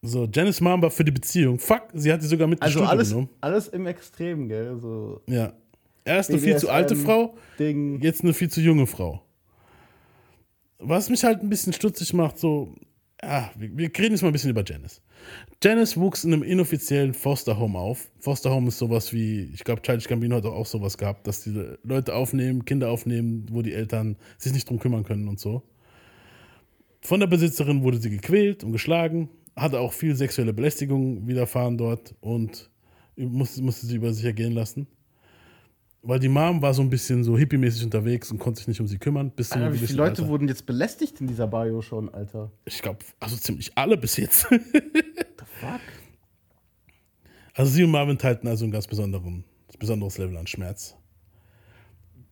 So, Janice Mom war für die Beziehung. Fuck, sie hat sie sogar mit Also alles, genommen. alles im Extrem, gell? So Ja. Erst eine viel zu alte BDSM Frau, Ding. jetzt eine viel zu junge Frau. Was mich halt ein bisschen stutzig macht, so, ja, wir, wir reden jetzt mal ein bisschen über Janice. Janice wuchs in einem inoffiziellen Foster Home auf. Foster Home ist sowas wie, ich glaube, Childish Gambino hat auch sowas gehabt, dass die Leute aufnehmen, Kinder aufnehmen, wo die Eltern sich nicht drum kümmern können und so. Von der Besitzerin wurde sie gequält und geschlagen, hatte auch viel sexuelle Belästigung widerfahren dort und musste, musste sie über sich ergehen lassen. Weil die Mom war so ein bisschen so hippie-mäßig unterwegs und konnte sich nicht um sie kümmern. Bis Alter, wie viele Leute Alter. wurden jetzt belästigt in dieser Bio schon, Alter? Ich glaube, also ziemlich alle bis jetzt. The fuck? Also sie und Marvin teilten also einen ganz besonderes Level an Schmerz.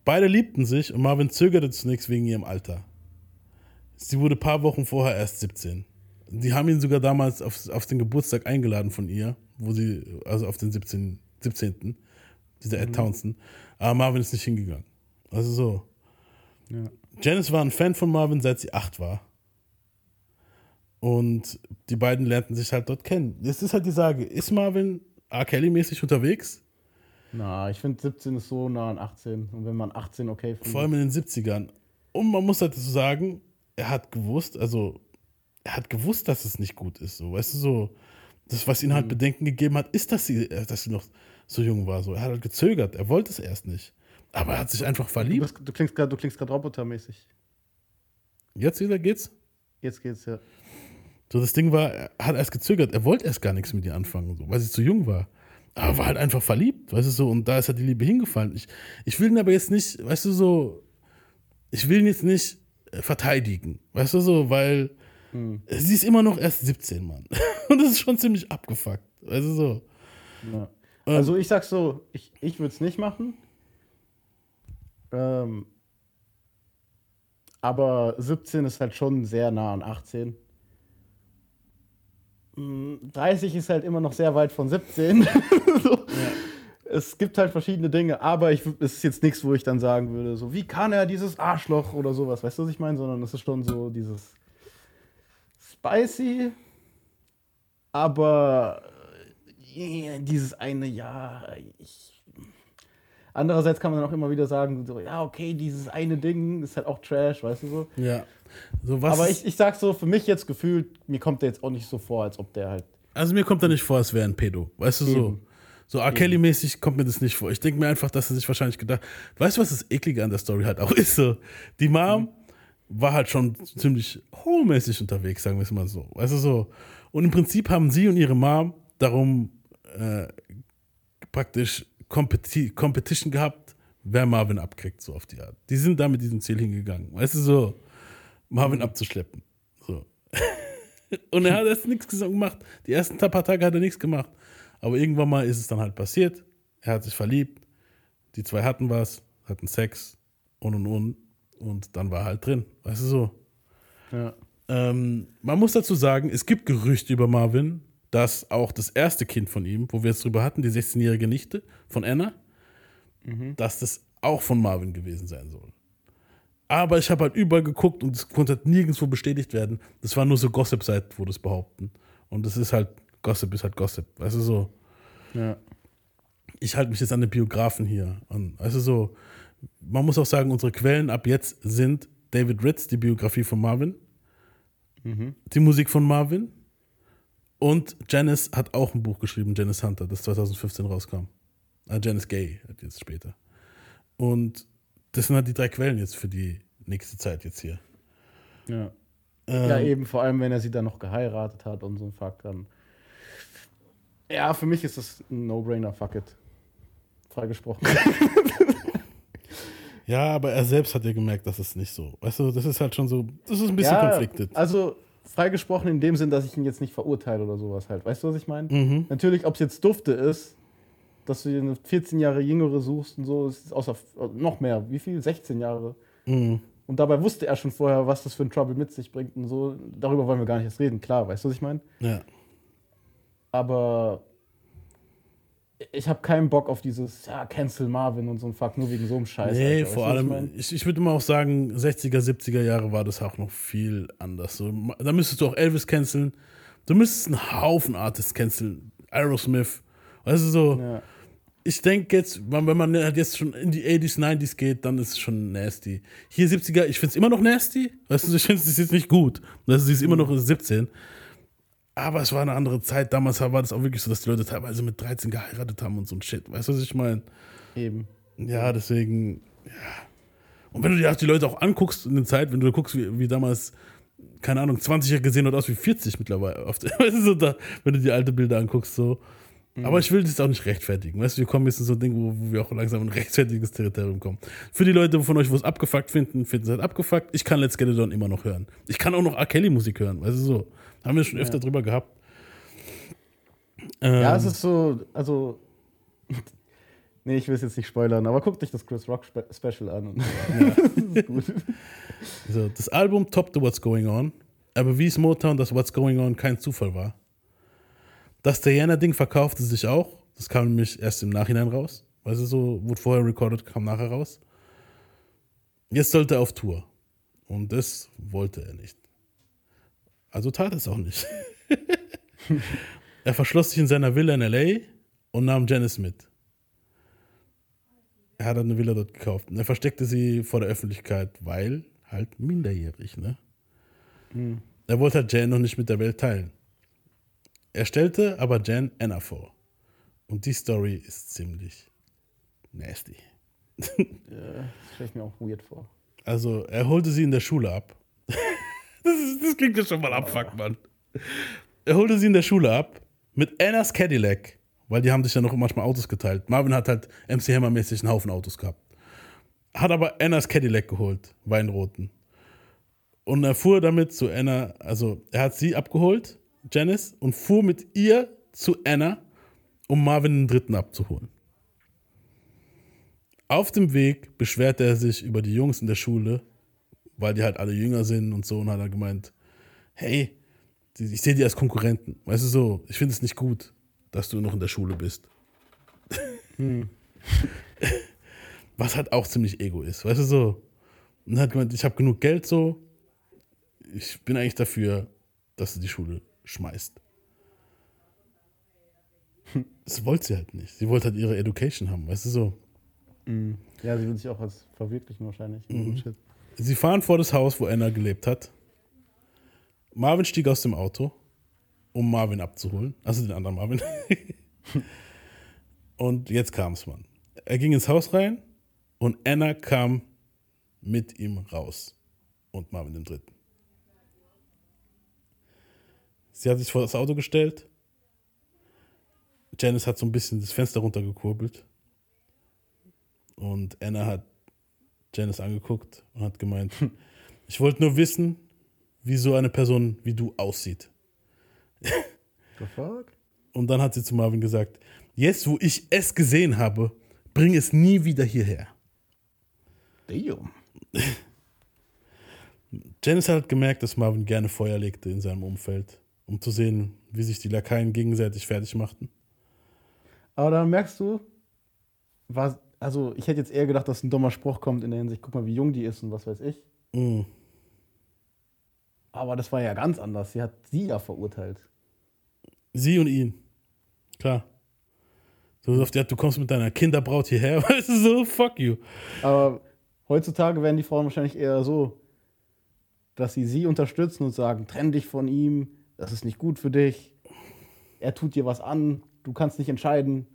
Beide liebten sich und Marvin zögerte zunächst wegen ihrem Alter. Sie wurde ein paar Wochen vorher erst 17. Die haben ihn sogar damals auf, auf den Geburtstag eingeladen von ihr, wo sie, also auf den 17. 17. Dieser Ed Townsend. Aber Marvin ist nicht hingegangen. Also so. Janice war ein Fan von Marvin, seit sie acht war. Und die beiden lernten sich halt dort kennen. Jetzt ist halt die Frage, ist Marvin R. Kelly-mäßig unterwegs? Na, ich finde 17 ist so nah an 18. Und wenn man 18 okay findet. Vor allem in den 70ern. Und man muss halt so sagen, er hat gewusst, also er hat gewusst, dass es nicht gut ist. So, weißt du, so, das, was ihm halt Bedenken gegeben hat, ist, dass sie, äh, dass sie noch so jung war. So. Er hat halt gezögert, er wollte es erst nicht. Aber er hat sich einfach du, verliebt. bist, du klingst gerade du klingst gerade robotermäßig. Jetzt wieder geht's. Jetzt geht's ja. So, das Ding war, er hat erst gezögert, er wollte erst gar nichts mit ihr anfangen, so, weil sie zu jung war. Aber war halt einfach verliebt, weißt du so, und da ist halt die Liebe hingefallen. Ich, ich will ihn aber jetzt nicht, weißt du so, ich will ihn jetzt nicht äh, verteidigen, weißt du so, weil sie ist immer noch erst 17, Mann. Und das ist schon ziemlich abgefuckt, du so. Ja. Also ich sag so, ich, ich würde es nicht machen. Ähm, aber 17 ist halt schon sehr nah an 18. Mm, 30 ist halt immer noch sehr weit von 17. so. Es gibt halt verschiedene Dinge, aber ich, es ist jetzt nichts, wo ich dann sagen würde, so wie kann er dieses Arschloch oder sowas, weißt du, was ich meine? Sondern es ist schon so dieses spicy, aber äh, dieses eine Jahr, ich. Andererseits kann man dann auch immer wieder sagen, so, ja, okay, dieses eine Ding ist halt auch Trash, weißt du so. Ja. So, was Aber ich, ich sag so, für mich jetzt gefühlt, mir kommt der jetzt auch nicht so vor, als ob der halt. Also mir kommt er nicht vor, als wäre ein Pedo. Weißt du so? Eben. So R. Kelly-mäßig kommt mir das nicht vor. Ich denke mir einfach, dass er sich wahrscheinlich gedacht Weißt du, was das Eklige an der Story halt auch ist? So, die Mom war halt schon ziemlich hochmäßig unterwegs, sagen wir es mal so. Weißt du so? Und im Prinzip haben sie und ihre Mom darum äh, praktisch Competi Competition gehabt, wer Marvin abkriegt, so auf die Art. Die sind da mit diesem Ziel hingegangen. Weißt du so? Marvin abzuschleppen. So. Und er hat erst nichts gemacht. Die ersten paar Tage hat er nichts gemacht. Aber irgendwann mal ist es dann halt passiert. Er hat sich verliebt. Die zwei hatten was, hatten Sex und und und. Und dann war er halt drin. Weißt du so? Ja. Ähm, man muss dazu sagen, es gibt Gerüchte über Marvin, dass auch das erste Kind von ihm, wo wir es drüber hatten, die 16-jährige Nichte von Anna, dass das auch von Marvin gewesen sein soll. Aber ich habe halt überall geguckt und es konnte halt nirgendwo bestätigt werden. Das war nur so Gossip-Seiten, wo das behaupten. Und das ist halt, Gossip ist halt Gossip. Weißt du so? Ja. ich halte mich jetzt an den Biografen hier an. Also so, man muss auch sagen, unsere Quellen ab jetzt sind David Ritz, die Biografie von Marvin, die Musik von Marvin und Janice hat auch ein Buch geschrieben, Janice Hunter, das 2015 rauskam. Ah, Janice Gay hat jetzt später. Und das sind halt die drei Quellen jetzt für die nächste Zeit jetzt hier. Ja. Ähm, ja, eben, vor allem, wenn er sie dann noch geheiratet hat und so ein Fuck dann. Ja, für mich ist das ein No-Brainer, fuck it. Freigesprochen. Ja, aber er selbst hat ja gemerkt, dass es nicht so. Weißt du, das ist halt schon so, das ist ein bisschen ja, konfliktet. Also, freigesprochen in dem Sinn, dass ich ihn jetzt nicht verurteile oder sowas halt. Weißt du, was ich meine? Mhm. Natürlich, ob es jetzt Dufte ist, dass du dir eine 14 Jahre jüngere suchst und so, ist außer noch mehr. Wie viel? 16 Jahre. Mhm. Und dabei wusste er schon vorher, was das für ein Trouble mit sich bringt und so. Darüber wollen wir gar nicht erst reden, klar, weißt du, was ich meine? Ja. Aber ich habe keinen Bock auf dieses, ja, Cancel Marvin und so ein Fuck, nur wegen so einem Scheiß. Nee, Alter, vor allem, Ich mein? ich, ich würde mal auch sagen, 60er, 70er Jahre war das auch noch viel anders. So, da müsstest du auch Elvis canceln. Du müsstest einen Haufen Artists canceln. Aerosmith. Weißt du so, ja. ich denke jetzt, wenn man halt jetzt schon in die 80s, 90s geht, dann ist es schon nasty. Hier 70er, ich finde es immer noch nasty. Weißt du, ich finde es jetzt nicht gut. Das ist immer noch 17. Aber es war eine andere Zeit. Damals war das auch wirklich so, dass die Leute teilweise mit 13 geheiratet haben und so ein Shit. Weißt du, was ich meine? Eben. Ja, deswegen, ja. Und wenn du dir auch die Leute auch anguckst in der Zeit, wenn du guckst, wie, wie damals, keine Ahnung, 20 gesehen hat aus wie 40 mittlerweile. Oft. Weißt du, so da, wenn du die alte Bilder anguckst, so. Aber ich will das auch nicht rechtfertigen. Weißt du, wir kommen jetzt in so ein Ding, wo, wo wir auch langsam in ein rechtfertiges Territorium kommen. Für die Leute von euch, wo es abgefuckt finden, finden es halt abgefuckt. Ich kann Let's Get It On immer noch hören. Ich kann auch noch R. Kelly Musik hören, weißt du so. Haben wir schon öfter drüber gehabt. Ähm, Ja, es ist so, also Nee, ich will es jetzt nicht spoilern, aber guckt euch das Chris Rock Spe Special an. das ist gut. So, das Album toppte What's Going On, aber bewies Motown, dass What's Going On kein Zufall war. Das Diana-Ding verkaufte sich auch. Das kam nämlich erst im Nachhinein raus. Weißt du, so wurde vorher recorded, kam nachher raus. Jetzt sollte er auf Tour. Und das wollte er nicht. Also tat es auch nicht. er verschloss sich in seiner Villa in L.A. und nahm Janice mit. Er hat eine Villa dort gekauft. Und er versteckte sie vor der Öffentlichkeit, weil halt minderjährig, ne? Er wollte halt Jan noch nicht mit der Welt teilen. Er stellte aber Jan Anna vor. Und die Story ist ziemlich nasty. Das stelle ich mir auch weird vor. Also, er holte sie in der Schule ab. das, ist, das klingt ja schon mal abfuck, Mann. Er holte sie in der Schule ab mit Annas Cadillac, weil die haben sich ja noch manchmal Autos geteilt. Marvin hat halt MC Hammer-mäßig einen Haufen Autos gehabt. Hat aber Annas Cadillac geholt, Weinroten. Und er fuhr damit zu Anna, also er hat sie abgeholt, Janice, und fuhr mit ihr zu Anna, um Marvin den Dritten abzuholen. Auf dem Weg beschwerte er sich über die Jungs in der Schule, weil die halt alle jünger sind und so, und hat er gemeint, hey, ich sehe die als Konkurrenten. Weißt du so, ich finde es nicht gut, dass du noch in der Schule bist. Was halt auch ziemlich ego ist, weißt du so. Und hat gemeint, ich habe genug Geld so, ich bin eigentlich dafür, dass du die Schule schmeißt. Das wollte sie halt nicht. Sie wollte halt ihre Education haben, weißt du so. Ja, sie will sich auch als verwirklichen wahrscheinlich. Mhm. Shit. Sie fahren vor das Haus, wo Anna gelebt hat. Marvin stieg aus dem Auto, um Marvin abzuholen. Also den anderen Marvin. und jetzt kam es, Mann. Er ging ins Haus rein und Anna kam mit ihm raus. Und Marvin den Dritten. Sie hat sich vor das Auto gestellt. Janice hat so ein bisschen das Fenster runtergekurbelt. Und Anna hat Janice angeguckt und hat gemeint, ich wollte nur wissen, wie so eine Person wie du aussieht. The fuck? Und dann hat sie zu Marvin gesagt, jetzt wo ich es gesehen habe, bring es nie wieder hierher. Damn. Janice hat gemerkt, dass Marvin gerne Feuer legte in seinem Umfeld, um zu sehen, wie sich die Lakaien gegenseitig fertig machten. Aber dann merkst du, war, also ich hätte jetzt eher gedacht, dass ein dummer Spruch kommt in der Hinsicht, guck mal, wie jung die ist und was weiß ich. Mm. Aber das war ja ganz anders. Sie hat sie ja verurteilt. Sie und ihn. Klar. So die Art, du kommst mit deiner Kinderbraut hierher, weißt du so, fuck you. Aber heutzutage werden die Frauen wahrscheinlich eher so, dass sie sie unterstützen und sagen, trenn dich von ihm, das ist nicht gut für dich. Er tut dir was an, du kannst nicht entscheiden.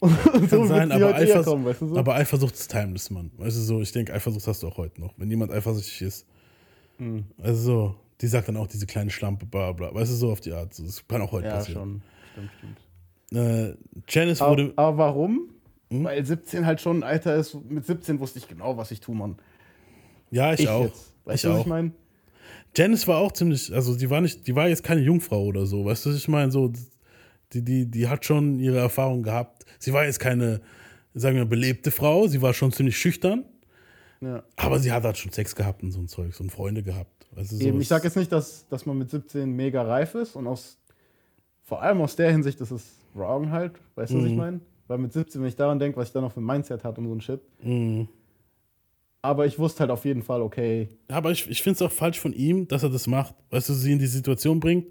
So sein, aber, eher Eifersucht, kommen, weißt du so? aber Eifersucht ist timeless, Mann. Weißt du so, ich denke, Eifersucht hast du auch heute noch. Wenn jemand eifersüchtig ist. Hm. Also so, die sagt dann auch diese kleine Schlampe, bla bla. Weißt du, so auf die Art. So, Das kann auch heute ja, passieren. schon. Stimmt, stimmt. Äh, Janice Aber, wurde. Hm? aber warum? Weil 17 halt schon ein Alter ist. Mit 17 wusste ich genau, was ich tue, Mann. ja, ich, auch. Jetzt. Weißt ich du, was auch. ich meine? Janice war auch ziemlich, also die war nicht, die war jetzt keine Jungfrau oder so, weißt du, was ich meine? So, die, die, die hat schon ihre Erfahrung gehabt. Sie war jetzt keine, sagen wir, belebte Frau, sie war schon ziemlich schüchtern, Ja. aber sie hat halt schon Sex gehabt und so ein Zeug, und Freunde gehabt. Weißt du, so, Eben, ich sage jetzt nicht, dass, dass man mit 17 mega reif ist und aus, vor allem aus der Hinsicht ist es wrong halt, weißt du, was ich Mhm. meine? Weil mit 17, wenn ich daran denke, was ich da noch für ein Mindset hatte und so ein Shit. Mhm. Aber ich wusste halt auf jeden Fall, okay, Aber ich, ich finde es auch falsch von ihm, dass er das macht. Weißt du, sie in die Situation bringt,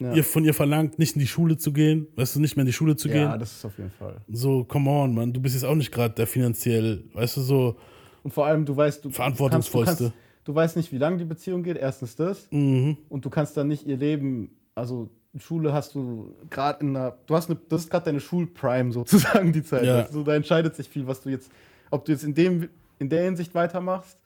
Ja. ihr von ihr verlangt, nicht in die Schule zu gehen, weißt du, nicht mehr in die Schule zu ja, gehen. das ist auf jeden Fall. So, come on, Mann, du bist jetzt auch nicht gerade der finanziell, weißt du, so, Und vor allem, du weißt, du Verantwortungsvollste. kannst, du, kannst, du weißt nicht, wie lange die Beziehung geht, erstens das. mhm. Und du kannst dann nicht ihr Leben, also Schule hast du gerade in einer, du hast eine, das ist gerade deine Schulprime sozusagen die Zeit. Ja. Du, da entscheidet sich viel, was du jetzt, ob du jetzt in dem, in der Hinsicht weitermachst.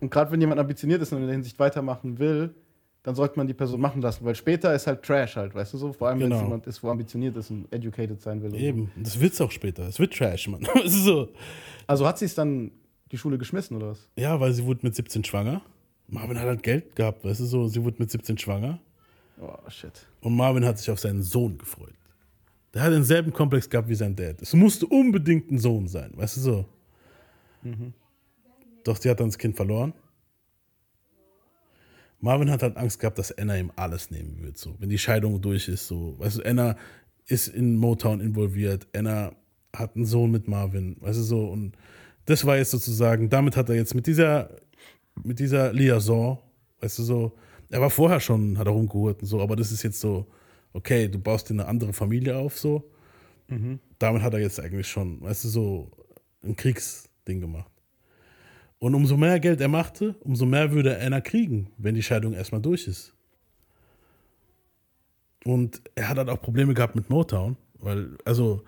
Und gerade wenn jemand ambitioniert ist und in der Hinsicht weitermachen will, dann sollte man die Person machen lassen, weil später ist halt Trash halt, weißt du so? Vor allem, wenn es Genau. jemand ist, wo ambitioniert ist und educated sein will. und so. Eben, das wird's auch später. Es wird Trash, Mann. Es so. Also hat sie es dann die Schule geschmissen oder was? Ja, weil sie wurde mit 17 schwanger. Marvin hat halt Geld gehabt, weißt du so. Sie wurde mit 17 schwanger. Oh shit. Und Marvin hat sich auf seinen Sohn gefreut. Der hat denselben Komplex gehabt wie sein Dad. Es musste unbedingt ein Sohn sein, weißt du so. Doch die hat dann das Kind verloren. Marvin hat halt Angst gehabt, dass Anna ihm alles nehmen wird. So. Wenn die Scheidung durch ist, so. Weißt du, Anna ist in Motown involviert. Anna hat einen Sohn mit Marvin, weißt du so. Und das war jetzt sozusagen, damit hat er jetzt mit dieser, mit dieser Liaison, weißt du so, er war vorher schon, hat er rumgehurt und so, aber das ist jetzt so, okay, du baust dir eine andere Familie auf, so. Damit hat er jetzt eigentlich schon, weißt du, so ein Kriegsding gemacht. Und umso mehr Geld er machte, umso mehr würde er Anna kriegen, wenn die Scheidung erstmal durch ist. Und er hat halt auch Probleme gehabt mit Motown, weil, also,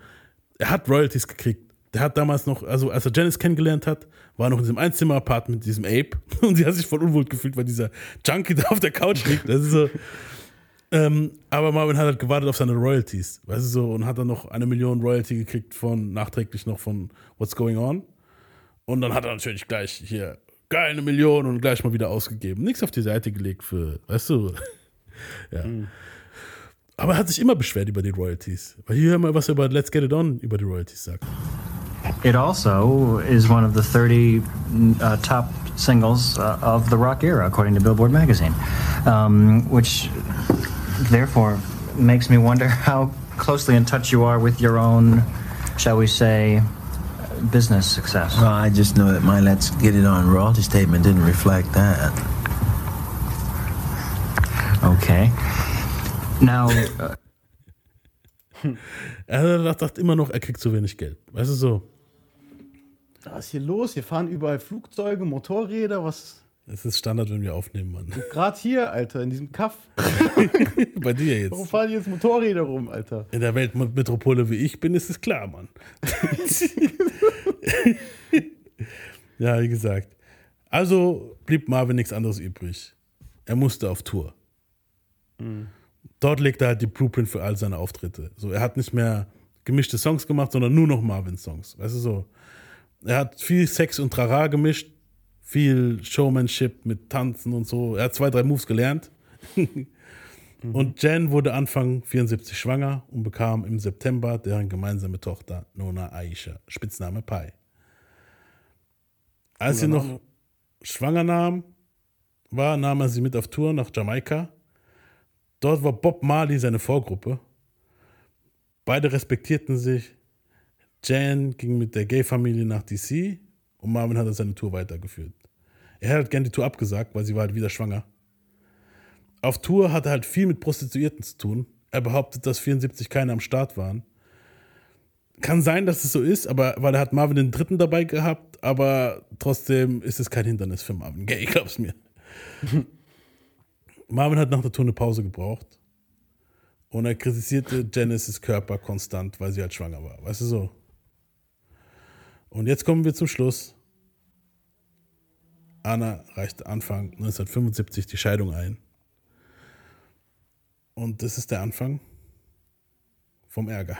er hat Royalties gekriegt. Der hat damals noch, also als er Janice kennengelernt hat, war er noch in diesem Einzimmer-Apartment mit diesem Ape und sie hat sich voll unwohl gefühlt, weil dieser Junkie da auf der Couch liegt. Das ist so. Ähm, aber Marvin hat halt gewartet auf seine Royalties, weißt du so, und hat dann noch eine Million Royalty gekriegt von, nachträglich noch von What's Going On. Und dann hat er natürlich gleich hier geil eine Million und gleich mal wieder ausgegeben. Nichts auf die Seite gelegt für, weißt du. ja. Aber er hat sich immer beschwert über die Royalties. Weil hier hör mal, was er über Let's Get It On über die Royalties sagt. It also is one of the 30 uh, top singles uh, of the rock era, according to Billboard magazine, um, which therefore makes me wonder how closely in touch you are with your own, shall we say, business success. Well, I just know that my Let's Get It On royalty statement didn't reflect that. Okay. Now, uh, Er sagt immer noch, er kriegt zu wenig Geld. Weißt du so? Was ist hier los? Hier fahren überall Flugzeuge, Motorräder, was. Das ist Standard, wenn wir aufnehmen, Mann. Gerade hier, Alter, in diesem Kaff. Bei dir Warum jetzt. fahren hier jetzt Motorräder rum, Alter? In der Weltmetropole wie ich bin, ist es klar, Mann. ja, wie gesagt. Also blieb Marvin nichts anderes übrig. Er musste auf Tour. Dort legte er halt die Blueprint für all seine Auftritte. So, er hat nicht mehr gemischte Songs gemacht, sondern nur noch Marvin-Songs. Weißt du so? Er hat viel Sex und Trara gemischt, viel Showmanship mit Tanzen und so. Er hat zwei, drei Moves gelernt. Und Jen wurde Anfang 74 schwanger und bekam im September deren gemeinsame Tochter Nona Aisha, Spitzname Pai. Als sie noch schwanger nahm, war, nahm er sie mit auf Tour nach Jamaika. Dort war Bob Marley seine Vorgruppe. Beide respektierten sich. Jan ging mit der Gay-Familie nach DC und Marvin hat seine Tour weitergeführt. Er hat gern die Tour abgesagt, weil sie war halt wieder schwanger. Auf Tour hat er halt viel mit Prostituierten zu tun. Er behauptet, dass 74 keine am Start waren. Kann sein, dass es so ist, aber weil er hat Marvin den Dritten dabei gehabt, aber trotzdem ist es kein Hindernis für Marvin Gaye, glaub's mir. Marvin hat nach der Tour eine Pause gebraucht und er kritisierte Janices Körper konstant, weil sie halt schwanger war. Weißt du so? Und jetzt kommen wir zum Schluss. Anna reichte Anfang 1975 die Scheidung ein. Und das ist der Anfang vom Ärger.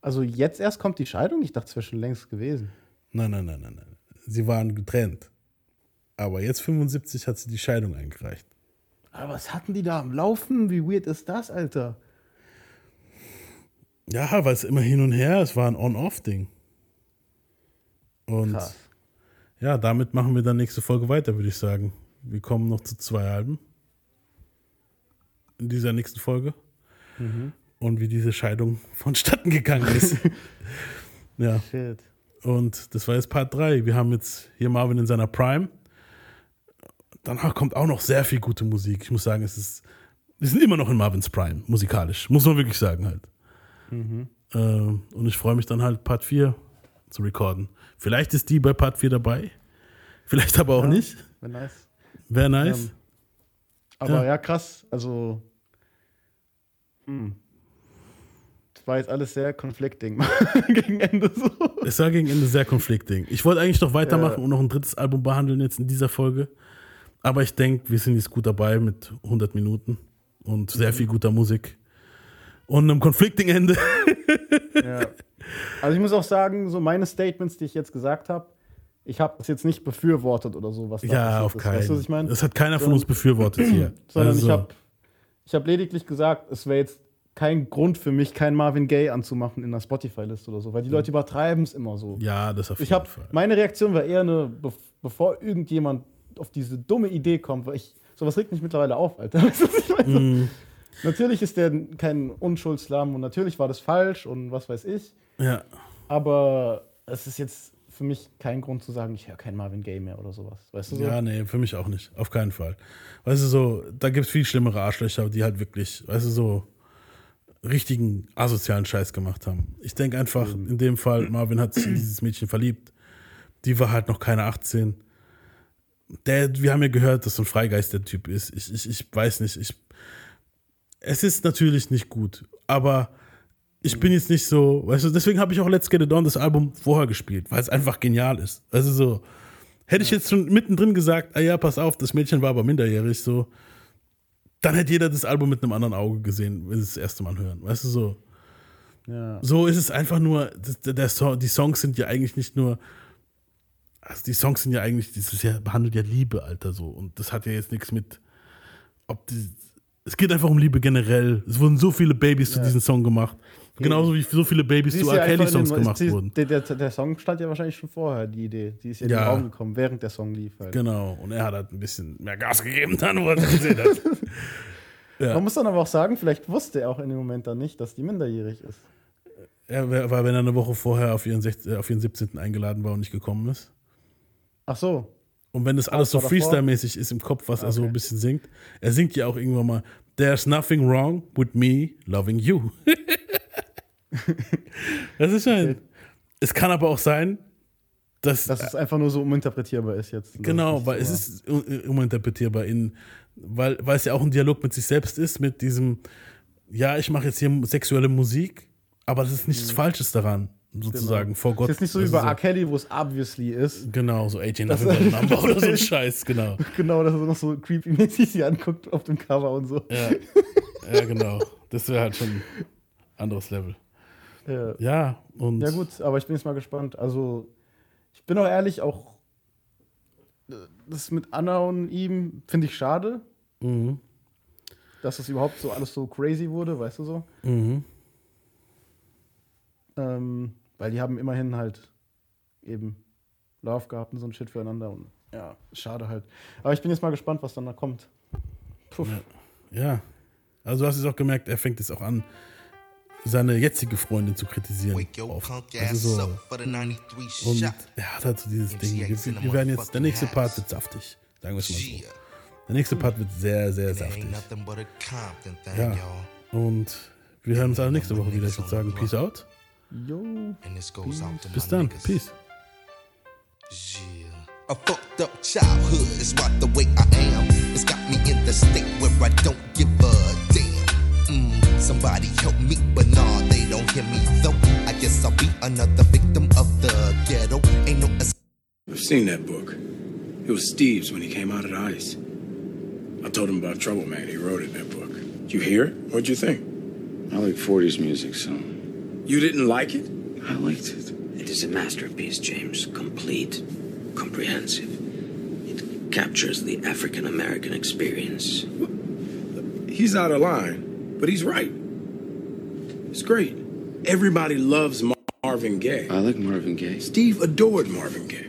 Also jetzt erst kommt die Scheidung? Ich dachte, es wäre schon längst gewesen. Nein, nein, nein, nein, nein. Sie waren getrennt. Aber jetzt 75 hat sie die Scheidung eingereicht. Aber was hatten die da am Laufen? Wie weird ist das, Alter? Ja, weil es immer hin und her, es war ein On-Off-Ding. Und Krass. ja, damit machen wir dann nächste Folge weiter, würde ich sagen. Wir kommen noch zu zwei Alben. In dieser nächsten Folge. Und wie diese Scheidung vonstatten gegangen ist. ja. Shit. Und das war jetzt Part 3. Wir haben jetzt hier Marvin in seiner Prime. Danach kommt auch noch sehr viel gute Musik. Ich muss sagen, es ist, wir sind immer noch in Marvins Prime, musikalisch. Muss man wirklich sagen halt. Ähm, und ich freue mich dann halt, Part 4 zu recorden. Vielleicht ist die bei Part 4 dabei. Vielleicht aber auch Ja. nicht. Wäre nice. Wäre nice. Ähm, Aber Ja. ja. krass. Also. Hm. Das war jetzt alles sehr conflicting gegen Ende so. Es war gegen Ende sehr konflikting. Ich wollte eigentlich noch weitermachen Ja. und noch ein drittes Album behandeln jetzt in dieser Folge. Aber ich denke, wir sind jetzt gut dabei mit 100 Minuten und sehr viel guter Musik. Und einem conflicting Ende. Ja. Also ich muss auch sagen, so meine Statements, die ich jetzt gesagt habe, ich habe das jetzt nicht befürwortet oder so, was da ja, auf keinen. Weißt du, was ich meine? Das hat keiner von Sondern- uns befürwortet hier. Sondern Also, ich habe ich hab lediglich gesagt, es wäre jetzt kein Grund für mich, keinen Marvin Gaye anzumachen in einer Spotify-Liste oder so, weil die Leute übertreiben es immer so. Ja, das auf Ich jeden habe Fall. meine Reaktion war eher eine, bev- bevor irgendjemand auf diese dumme Idee kommt, weil ich sowas regt mich mittlerweile auf, Alter. Weißt du, was ich meine? Mhm. Natürlich ist der kein Unschuldslamm und natürlich war das falsch und was weiß ich, Ja, aber es ist jetzt für mich kein Grund zu sagen, ich höre keinen Marvin Gaye mehr oder sowas. Weißt du so? ja, nee, für mich auch nicht. Auf keinen Fall. Weißt du, so, da gibt es viel schlimmere Arschlöcher, die halt wirklich, weißt du, so richtigen asozialen Scheiß gemacht haben. Ich denke einfach, in dem Fall, Marvin hat sich in dieses Mädchen verliebt. Die war halt noch keine 18. Der, wir haben ja gehört, dass so ein Freigeist der Typ ist. Ich, ich, ich weiß nicht, ich. Es ist natürlich nicht gut, aber ich bin jetzt nicht so, weißt du, deswegen habe ich auch Let's Get It On, das Album, vorher gespielt, weil es einfach genial ist. Also so, hätte ich jetzt schon mittendrin gesagt, ah ja, pass auf, das Mädchen war aber minderjährig, so, dann hätte jeder das Album mit einem anderen Auge gesehen, wenn sie es das erste Mal hören. Weißt du, so. Ja. So ist es einfach nur, der, der Song, die Songs sind ja eigentlich nicht nur, also die Songs sind ja eigentlich, das ist ja, behandelt ja Liebe, Alter, so. Und das hat ja jetzt nichts mit, ob die, es geht einfach um Liebe generell. Es wurden so viele Babys zu diesem Song gemacht. Genauso wie so viele Babys Sie zu ja R. in Kelly-Songs den- gemacht wurden. Der, der, der Song stand ja wahrscheinlich schon vorher, die Idee. Die ist ja, in Ja. den Raum gekommen, während der Song lief. Halt. Genau. Und er hat halt ein bisschen mehr Gas gegeben, dann, wo er es gesehen hat. Ja. Man muss dann aber auch sagen, vielleicht wusste er auch in dem Moment dann nicht, dass die minderjährig ist. Er war, wenn er eine Woche vorher auf ihren, 16, äh, auf ihren 17. eingeladen war und nicht gekommen ist. Ach so. Und wenn das alles so? Freestyle-mäßig ist im Kopf, was er so Okay. ein bisschen singt, er singt ja auch irgendwann mal, There's nothing wrong with me loving you. das ist schon. Es kann aber auch sein, dass. Dass es einfach nur so uminterpretierbar ist jetzt. genau, Das weil es so- ist uminterpretierbar in, weil, weil es ja auch ein Dialog mit sich selbst ist, mit diesem, ja, ich mache jetzt hier sexuelle Musik, aber das ist nichts Falsches daran, sozusagen, vor Gott. Mhm. Genau. Ist jetzt nicht so wie Das bei ist R. Kelly, wo es obviously ist. Genau, so AJ Number oder so ein Scheiß, genau. Genau, dass er noch so creepy-mäßig sie anguckt auf dem Cover und so. Ja, ja genau. Das wäre halt schon ein anderes Level. Ja. Ja, und Ja, gut, aber ich bin jetzt mal gespannt. Also, ich bin auch ehrlich, auch äh, das mit Anna und ihm finde ich schade, Mhm. dass das überhaupt so alles so crazy wurde, weißt du so? Mhm. Ähm, weil die haben immerhin halt eben Love gehabt und so ein Shit füreinander und ja, schade halt. Aber ich bin jetzt mal gespannt, was dann da kommt. Puff. Ja. Also du hast es auch gemerkt, er fängt jetzt auch an, seine jetzige Freundin zu kritisieren. Also so. up for the 93 Und er hat halt so dieses Ding. Wir, werden jetzt, der nächste Part wird saftig. Sagen wir es mal so. Der nächste Part wird sehr, sehr saftig. Ja. Und wir hören uns alle nächste Woche wieder. Ich würde sagen, Peace out. Jo. And this goes out to Bis dann. Peace. Yeah. A fucked up childhood is what the way I am. It's got me in the state where I don't give a somebody help me, but nah, they don't hear me though. I guess I'll be another victim of the ghetto. Ain't no I've seen that book. It was Steve's when he came out of the ice. I told him about Trouble Man. He wrote it in that book. Did you hear it? What'd you think? I like 40s music, so You didn't like it? I liked it. It is a masterpiece, James. Complete, comprehensive. It captures the African American experience. He's out of line, but he's right. It's great. Everybody loves Marvin Gaye. I like Marvin Gaye. Steve adored Marvin Gaye.